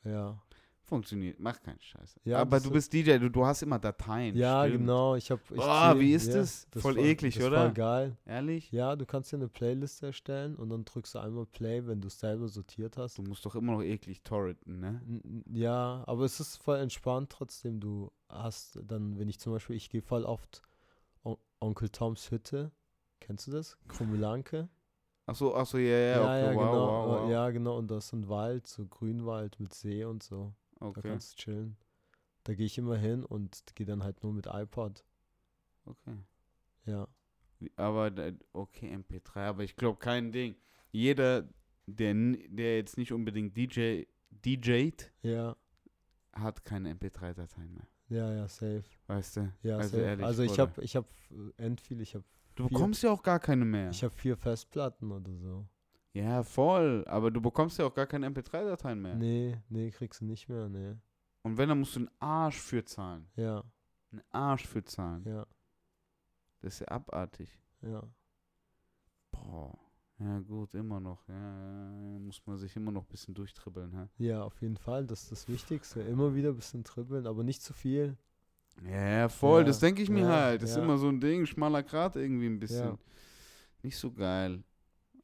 Ja. Funktioniert, mach keinen Scheiß. Ja, Aber das du ist- bist DJ, du, du hast immer Dateien. Ja, stimmt. genau, ich habe ich Boah, wie ist ja, das? ist Voll eklig, das oder? Voll geil. Ehrlich? Ja, du kannst dir eine Playlist erstellen und dann drückst du einmal Play, wenn du es selber sortiert hast. Du musst doch immer noch eklig torrenten, ne? Ja, aber es ist voll entspannt trotzdem. Du hast dann, wenn ich zum Beispiel, ich gehe voll oft Onkel Toms Hütte. Kennst du das? Krummelanke? Ach so, ach so, ja, ja, okay, wow, genau. wow, wow. Ja, genau. Und das ist ein Wald, so Grünwald mit See und so. Da okay, kannst du chillen. Da gehe ich immer hin und gehe dann halt nur mit iPod. okay. Ja. Aber, da- okay, MP3, aber ich glaube kein Ding. Jeder, der, der jetzt nicht unbedingt DJ, DJt, Ja, hat keine MP3-Dateien mehr. Ja, ja, safe. Weißt du? Ja, also safe. ehrlich. also ich habe ich hab äh, end viel, ich habe Du vier- bekommst ja auch gar keine mehr. ich hab vier Festplatten oder so. ja, voll. Aber du bekommst ja auch gar keine MP3-Dateien mehr. Nee, nee, kriegst du nicht mehr, nee. Und wenn, dann musst du einen Arsch für zahlen. Ja, Einen Arsch für zahlen. ja, Das ist ja abartig. ja. Boah. Ja, gut, immer noch. Ja, ja, ja, muss man sich immer noch ein bisschen durchtribbeln. Hä? Ja, auf jeden Fall, das ist das Wichtigste. Immer wieder ein bisschen dribbeln, aber nicht zu viel. Ja, ja, voll. Ja, das denke ich mir ja, halt. Das ist ja. immer so ein Ding, schmaler Grat irgendwie ein bisschen. Ja. Nicht so geil.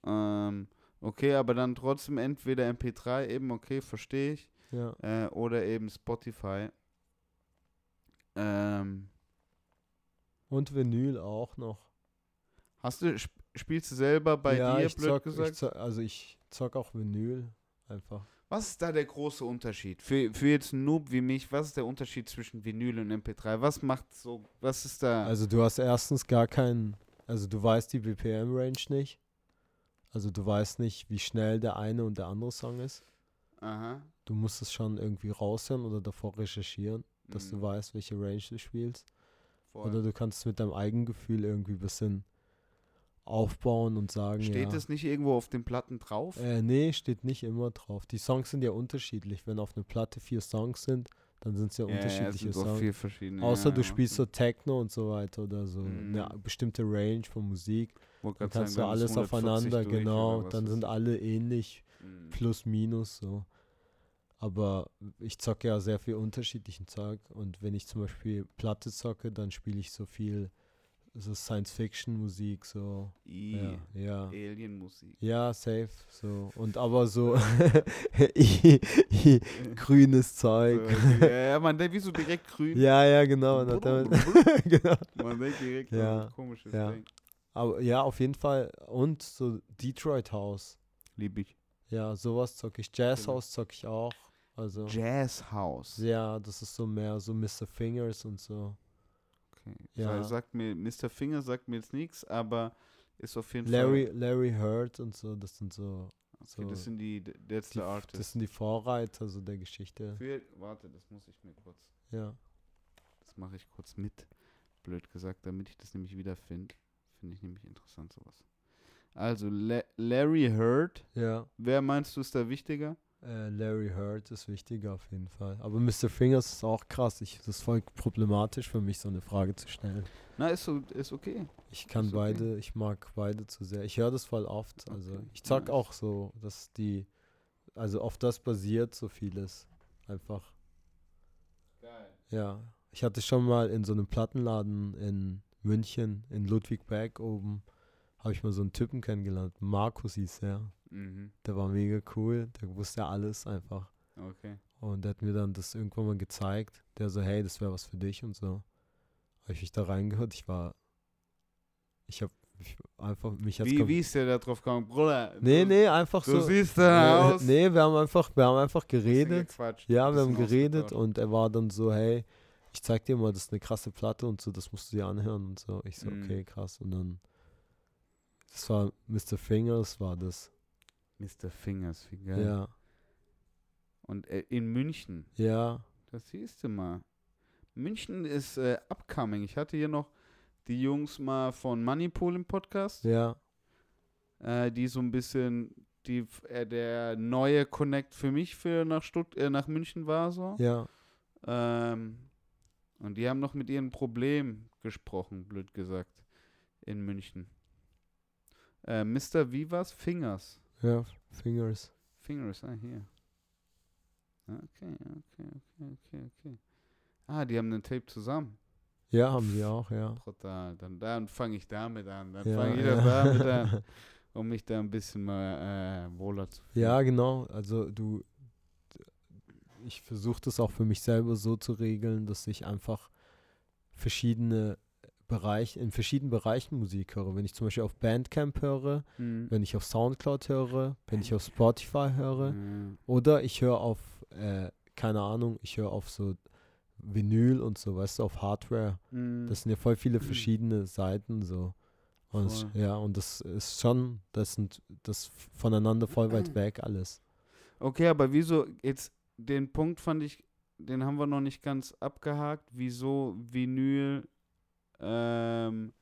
Ähm, okay, aber dann trotzdem entweder MP3 eben, okay, verstehe ich. Ja, Äh, oder eben Spotify. Ähm, und Vinyl auch noch. Hast du, sp spielst du selber bei ja, dir, ich blöd zock, gesagt? Ich zock, also ich zock auch Vinyl einfach. Was ist da der große Unterschied? Für, für jetzt einen Noob wie mich, was ist der Unterschied zwischen Vinyl und MP3? Was macht so, was ist da? Also du hast erstens gar keinen, also du weißt die BPM-Range nicht. Also du weißt nicht, wie schnell der eine und der andere Song ist. Aha. Du musst es schon irgendwie raushören oder davor recherchieren, dass du Mhm. weißt, welche Range du spielst. Voll. Oder du kannst es mit deinem Eigengefühl irgendwie ein bisschen aufbauen und sagen, Steht ja. es nicht irgendwo auf den Platten drauf? Äh, nee, steht nicht immer drauf. Die Songs sind ja unterschiedlich. Wenn auf einer Platte vier Songs sind, dann sind es ja, Ja, ja, unterschiedliche doch Songs. vier verschiedene. Außer ja, du ja, spielst so. Techno und so weiter oder so eine Mhm. bestimmte Range von Musik. Dann kannst sagen, du alles 140 aufeinander, genau. Dann sind alle ähnlich, Mhm. plus minus so. Aber ich zocke ja sehr viel unterschiedlichen Zeug und wenn ich zum Beispiel Platte zocke, dann spiele ich so viel so Science-Fiction-Musik, so. I, Ja, ja. Alien-Musik. Ja, safe. So. Und aber so i- i- grünes Zeug. Ja, ja, man denkt, wieso direkt grün? Ja, ja, genau. genau. Man denkt direkt Ja, an komisches ja. Ding. Aber ja, auf jeden Fall. Und so Detroit House. Lieb ich. Ja, sowas zocke ich. Jazz Genau. House zocke ich auch. Also, Jazz House. ja, das ist so mehr so Mr. Fingers und so. Okay. Ja. Sagt mir, Mr. Finger sagt mir jetzt nichts, aber ist auf jeden Larry, Fall. Larry Hurt und so, das sind so. Okay, so das sind die, that's Die, the artist. das sind die Vorreiter so der Geschichte. Für, warte, das muss ich mir kurz. Ja. Das mache ich kurz mit. Blöd gesagt, damit ich das nämlich wiederfinde. Finde ich nämlich interessant sowas. Also, La Larry Hurt. Ja. Wer meinst du ist da wichtiger? Äh, Larry Hurt ist wichtiger auf jeden Fall. Aber Mr. Fingers ist auch krass. Ich, das ist voll problematisch für mich, so eine Frage zu stellen. Na, ist, so, ist okay. Ich kann Ist okay. beide, ich mag beide zu sehr. Ich höre das voll oft. Also Okay, ich zock nice. auch so, dass die, also auf das basiert so vieles. Einfach. Geil. Ja. Ich hatte schon mal in so einem Plattenladen in München, in Ludwigberg oben, habe ich mal so einen Typen kennengelernt. Markus hieß er. Mhm. Der war mega cool. Der wusste alles einfach. Okay. Und der hat mir dann das irgendwann mal gezeigt. Der so, hey, das wäre was für dich und so. Habe ich mich da reingehört. Ich war, ich habe einfach, mich Wie, wie ist der da drauf gekommen? Bruder, Nee, du, nee, einfach du so. siehst da nee, aus. nee, wir haben einfach, wir haben einfach geredet. Ja, wir haben geredet und er war dann so, hey, ich zeig dir mal, das ist eine krasse Platte und so, das musst du dir anhören und so. Ich so, Mhm. okay, krass. Und dann, das war Mr. Fingers, war das. Mr. Fingers, wie geil. Ja, Und äh, in München, ja, das siehst du mal. München ist äh, upcoming. Ich hatte hier noch die Jungs mal von Moneypool im Podcast, ja, äh, die so ein bisschen die, äh, der neue Connect für mich für nach Stutt äh, nach München war so. ja. Ähm, und die haben noch mit ihren Problemen gesprochen, blöd gesagt, in München. Äh, Mr. Vivas Fingers. Ja, Fingers. Fingers, ah, hier. Okay, okay, okay, okay, okay. Ah, die haben einen Tape zusammen. Ja, haben sie auch, ja. Brutal. Dann, dann fange ich damit an. Dann Ja, fange ich ja. damit an, um mich da ein bisschen mal äh, wohler zu fühlen. Ja, genau. Also du, ich versuche das auch für mich selber so zu regeln, dass ich einfach verschiedene Bereiche, in verschiedenen Bereichen Musik höre. Wenn ich zum Beispiel auf Bandcamp höre, Mhm. wenn ich auf Soundcloud höre, wenn ich auf Spotify höre Ja. oder ich höre auf, äh, keine Ahnung, ich höre auf so Vinyl und so, weißt du, auf Hardware. Mhm. Das sind ja voll viele verschiedene Seiten so. Und es, ja, und das ist schon, das sind das voneinander voll weit weg alles. Okay, aber wieso, jetzt den Punkt fand ich, den haben wir noch nicht ganz abgehakt, wieso Vinyl ähm,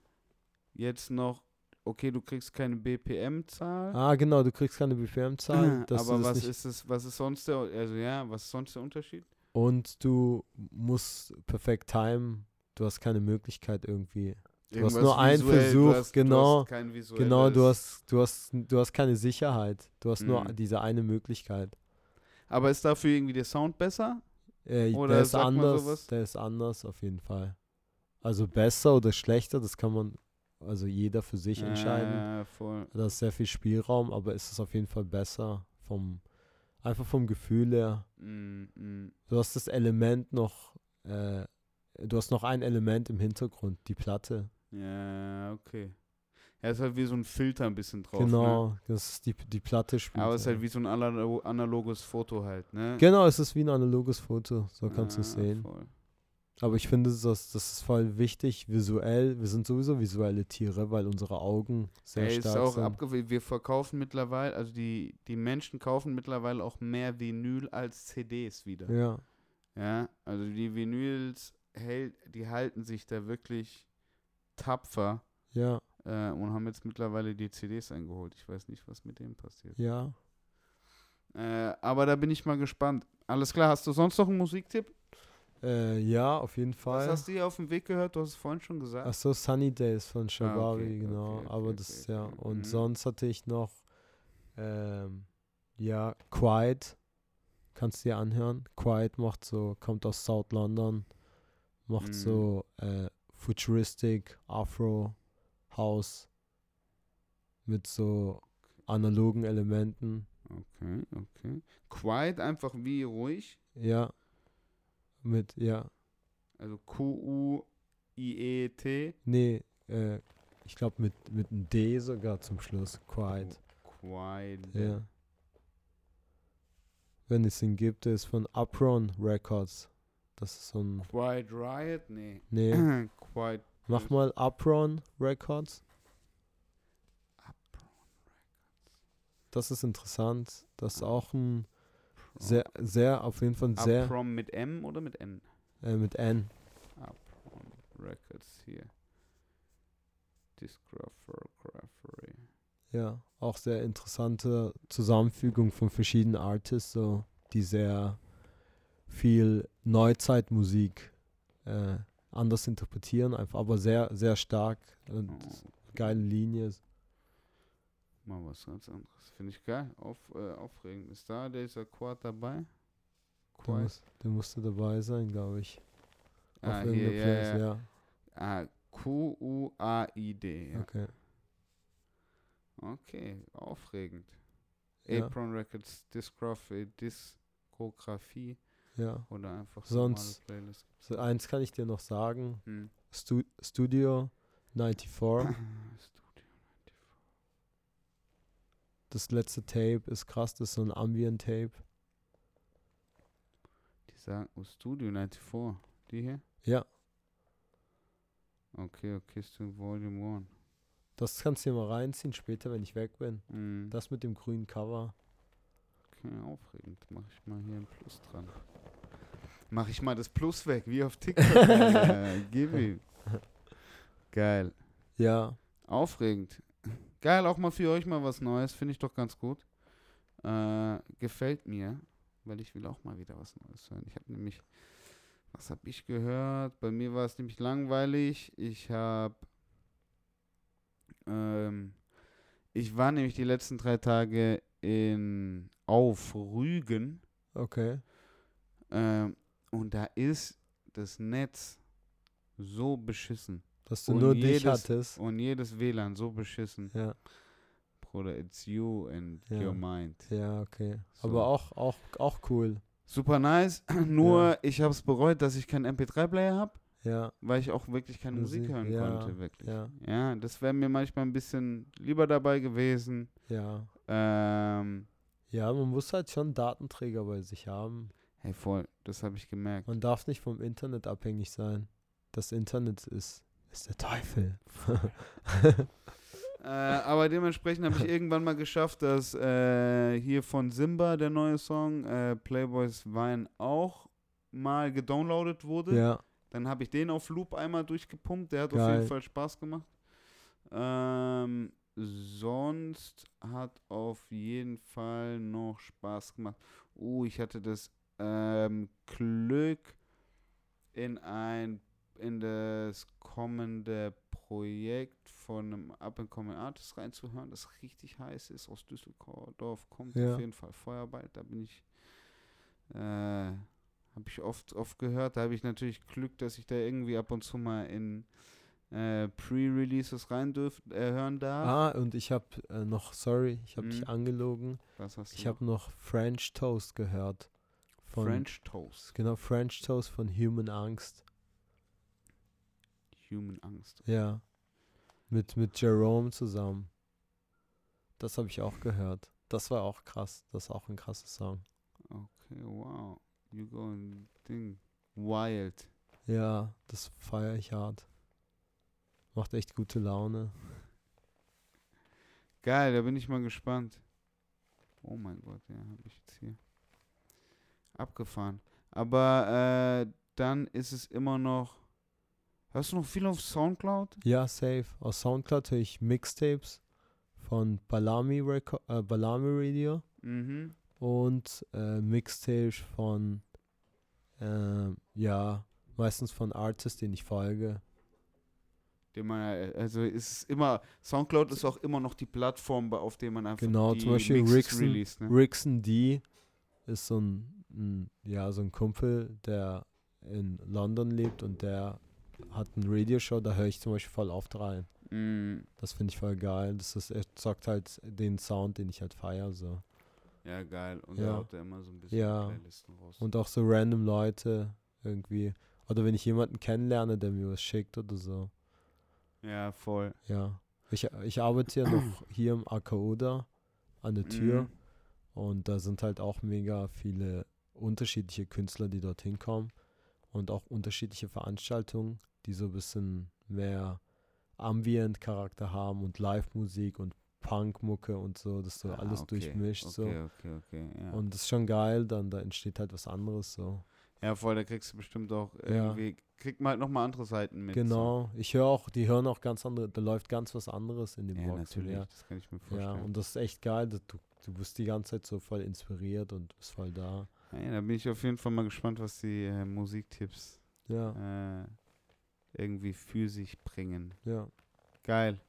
jetzt noch, okay, du kriegst keine BPM-Zahl, Ah, genau, du kriegst keine BPM-Zahl. aber was ist es, was ist sonst der, also ja, was ist sonst der Unterschied? Und du musst perfekt timen. Du hast keine Möglichkeit irgendwie. Du hast nur einen visuell, Versuch, du hast, genau, Du hast Genau, du hast, du hast, du hast keine Sicherheit. Du hast nur Mhm. diese eine Möglichkeit. aber ist dafür irgendwie der Sound besser? Äh, Oder der ist anders, der ist anders auf jeden Fall. Also besser oder schlechter, das kann man also jeder für sich entscheiden. Ja, voll. Da ist sehr viel Spielraum, aber ist es auf jeden Fall besser vom einfach vom Gefühl her. Mm, mm. Du hast das Element noch, äh, du hast noch ein Element im Hintergrund, die Platte. Ja, okay. Er ist halt wie so ein Filter ein bisschen drauf. Ne? genau, das ist die, die Platte spielt. Aber es ist halt ja. wie so ein analo- analoges Foto halt, ne? Genau, es ist wie ein analoges Foto, so kannst du es Ja, sehen. voll. Aber ich finde, das, das ist voll wichtig, visuell. Wir sind sowieso visuelle Tiere, weil unsere Augen sehr Ey, ist stark auch sind. Wir verkaufen mittlerweile, also die, die Menschen kaufen mittlerweile auch mehr Vinyl als CDs wieder. Ja, Ja, also die Vinyls hält, die halten sich da wirklich tapfer ja, äh, und haben jetzt mittlerweile die CDs eingeholt. Ich weiß nicht, was mit denen passiert. ja. Äh, aber da bin ich mal gespannt. Alles klar, hast du sonst noch einen Musiktipp? Äh, ja, auf jeden Was Fall. hast du hier auf dem Weg gehört? Du hast es vorhin schon gesagt. Ach so, Sunny Days von Shabari, okay, genau. okay, Aber okay, das okay, ist ja. okay. Und Mhm. sonst hatte ich noch, ähm, ja, Quiet. Kannst du dir anhören. Quiet macht so, kommt aus South London, macht Mhm. so äh, Futuristic, Afro, House mit so analogen Elementen. Okay, okay. Quiet, einfach wie ruhig. Ja. Mit, ja. Also Q-U-I-E-T. Nee, äh, ich glaube mit, mit einem D sogar zum Schluss. Quiet. Quiet. Ja. Wenn es ihn gibt, ist von Upron Records. Das ist so ein. Quiet Riot? Nee. Nee, Quiet. mach mal Upron Records. Das ist interessant. Das ist auch ein sehr, sehr, auf jeden Fall sehr Uprom mit M oder mit N? äh, mit N. Uprom Records hier. Discography. Ja, auch sehr interessante Zusammenfügung von verschiedenen Artists, so, die sehr viel Neuzeitmusik äh, anders interpretieren, einfach, aber sehr, sehr stark und Oh, geile Linie. Mal was ganz anderes. Finde ich geil. Auf, äh, aufregend. Ist da dieser Quad dabei? Der, Quiet. muss, der musste dabei sein, glaube ich. Ah, Auf hier, ja, Playlist, ja. Ah, Q-U-A-I-D. Ja. Okay. Okay, aufregend. Ja, Apron Records, Discography, Diskografie ja. oder einfach Sonst-. So, eins kann ich dir noch sagen. Hm. Stu Studio 94. Das letzte Tape ist krass, das ist so ein Ambient-Tape. Die sagen, oh, Studio 94. Die hier? Ja, Okay, okay, Studio Volume 1. das kannst du dir mal reinziehen später, wenn ich weg bin. Hm. Das mit dem grünen Cover. Okay, aufregend. Mach ich mal hier ein Plus dran. Mach ich mal das Plus weg, wie auf TikTok. äh, gib ihm. Geil. Ja, Aufregend. Geil, auch mal für euch mal was Neues. Finde ich doch ganz gut. Äh, gefällt mir, weil ich will auch mal wieder was Neues hören. Ich habe nämlich, was habe ich gehört? Bei mir war es nämlich langweilig. Ich habe, ähm, ich war nämlich die letzten drei Tage in auf Rügen. okay. Ähm, und da ist das Netz so beschissen. Dass du Und nur dich jedes- hattest. Und jedes WLAN so beschissen. Ja, Bruder, it's you and Ja. your mind. ja, okay. So. Aber auch, auch, auch cool. Super nice. Nur Ja. ich habe es bereut, dass ich keinen MP3-Player habe, Ja, weil ich auch wirklich keine Musik, Musik, hören ja, konnte, wirklich. ja. Ja, das wäre mir manchmal ein bisschen lieber dabei gewesen. ja. Ähm, Ja, man muss halt schon Datenträger bei sich haben. hey, voll, das habe ich gemerkt. Man darf nicht vom Internet abhängig sein. Das Internet ist, ist der Teufel. Äh, aber dementsprechend habe ich irgendwann mal geschafft, dass äh, hier von Simba, der neue Song, äh, Playboys Wein auch mal gedownloadet wurde. ja, Dann habe ich den auf Loop einmal durchgepumpt. Der hat auf Geil. jeden Fall Spaß gemacht. Ähm, sonst hat auf jeden Fall noch Spaß gemacht. Oh, ich hatte das ähm, Glück, in ein in das kommende Projekt von einem Up-and-Coming Artist reinzuhören, das richtig heiß ist, aus Düsseldorf kommt Ja. auf jeden Fall Feuerball. Da bin ich äh, habe ich oft, oft gehört. Da habe ich natürlich Glück, dass ich da irgendwie ab und zu mal in äh, Pre-Releases rein dürf, äh, hören darf. Ah, und ich habe äh, noch, sorry, ich habe Mhm. dich angelogen. Was hast du Ich habe noch French Toast gehört. French Toast. Genau, French Toast von Human Angst. Human Angst. Ja, Mit, mit Jerome zusammen. Das habe ich auch gehört. Das war auch krass. Das ist auch ein krasser Song. Okay, wow. You going Ding. Wild. Ja, das feiere ich hart. Macht echt gute Laune. Geil, da bin ich mal gespannt. Oh mein Gott, ja, habe ich jetzt hier abgefahren. Aber äh, dann ist es immer noch. Hörst du noch viel auf Soundcloud? Ja, safe. Aus Soundcloud höre ich Mixtapes von Balami, Reco äh, Balami Radio Mhm. und äh, Mixtapes von, äh, ja, meistens von Artists, den ich folge. Den man, äh, also ist immer, Soundcloud ist auch immer noch die Plattform, auf der man einfach Genau, die zum Beispiel Mixes Rixen- released, ne? Rixon D ist so ein, ein, ja, so ein Kumpel, der in London lebt und der hat eine Radioshow, da höre ich zum Beispiel voll oft rein. Mm, Das finde ich voll geil. Das ist, er sagt halt den Sound, den ich halt feiere. So. ja, geil. Und Ja. da haut er immer so ein bisschen Ja. Playlisten raus. Und auch so random Leute irgendwie. Oder wenn ich jemanden kennenlerne, der mir was schickt oder so. ja, voll. Ja. Ich, ich arbeite ja noch hier im Akaoda an der Tür. Mhm. Und da sind halt auch mega viele unterschiedliche Künstler, die dorthin kommen. Und auch unterschiedliche Veranstaltungen, die so ein bisschen mehr Ambient-Charakter haben und Live-Musik und Punk-Mucke und so, das so Ah, alles okay, durchmischt. Okay, So. okay, okay. Ja. Und das ist schon geil, dann da entsteht halt was anderes so. ja, voll, da kriegst du bestimmt auch Ja. irgendwie, kriegt man halt nochmal andere Seiten mit. Genau. Ich höre auch, die hören auch ganz andere, da läuft ganz was anderes in So. dem Ja, Box. natürlich, Ja. das kann ich mir ja, vorstellen. und das ist echt geil. dass Du, du bist die ganze Zeit so voll inspiriert und bist voll da. Ja, da bin ich auf jeden Fall mal gespannt, was die äh, Musiktipps Ja, äh, irgendwie für sich bringen. ja. Geil.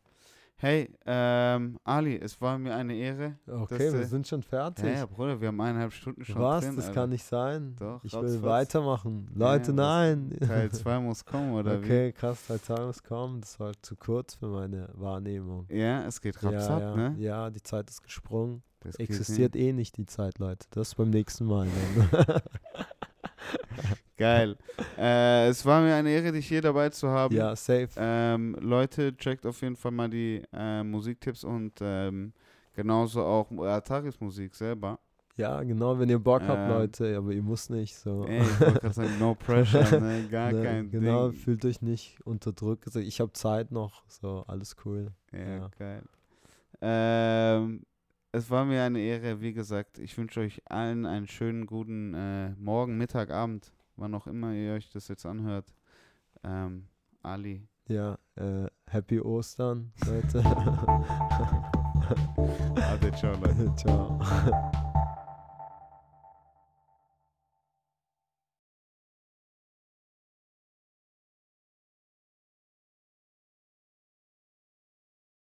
Hey, ähm, Ali, es war mir eine Ehre. Okay, wir äh, sind schon fertig. Ja, ja, Bruder, wir haben eineinhalb Stunden schon Was? drin. das Alter. kann nicht sein. Doch, ich will weitermachen. Ja, Leute, was- nein. Teil 2 muss kommen, oder okay, krass, Teil 2 muss kommen. Das war zu kurz für meine Wahrnehmung. wie? Ja, es geht raps ja, ab, ja. ne? ja, die Zeit ist gesprungen. Das geht Existiert eh nicht die Zeit, Leute. Das beim nächsten Mal. Dann. Geil. äh, es war mir eine Ehre, dich hier dabei zu haben. ja, safe. Ähm, Leute, checkt auf jeden Fall mal die äh, Musiktipps und ähm, genauso auch äh, Ataris Musik selber. Ja, genau, wenn ihr Bock habt, Ähm, Leute, aber ihr müsst nicht so. Ey, ich wollte gerade sagen, no pressure, ne? Gar Ne, kein genau, Ding. fühlt euch nicht unter Druck. Also ich habe Zeit noch, so alles cool. Ja, Ja. geil. Ähm, es war mir eine Ehre, wie gesagt. Ich wünsche euch allen einen schönen, guten äh, Morgen, Mittag, Abend, wann auch immer ihr euch das jetzt anhört. Ähm, Ali. Ja, äh, Happy Ostern, Leute. Ade, ciao, Leute. Ciao.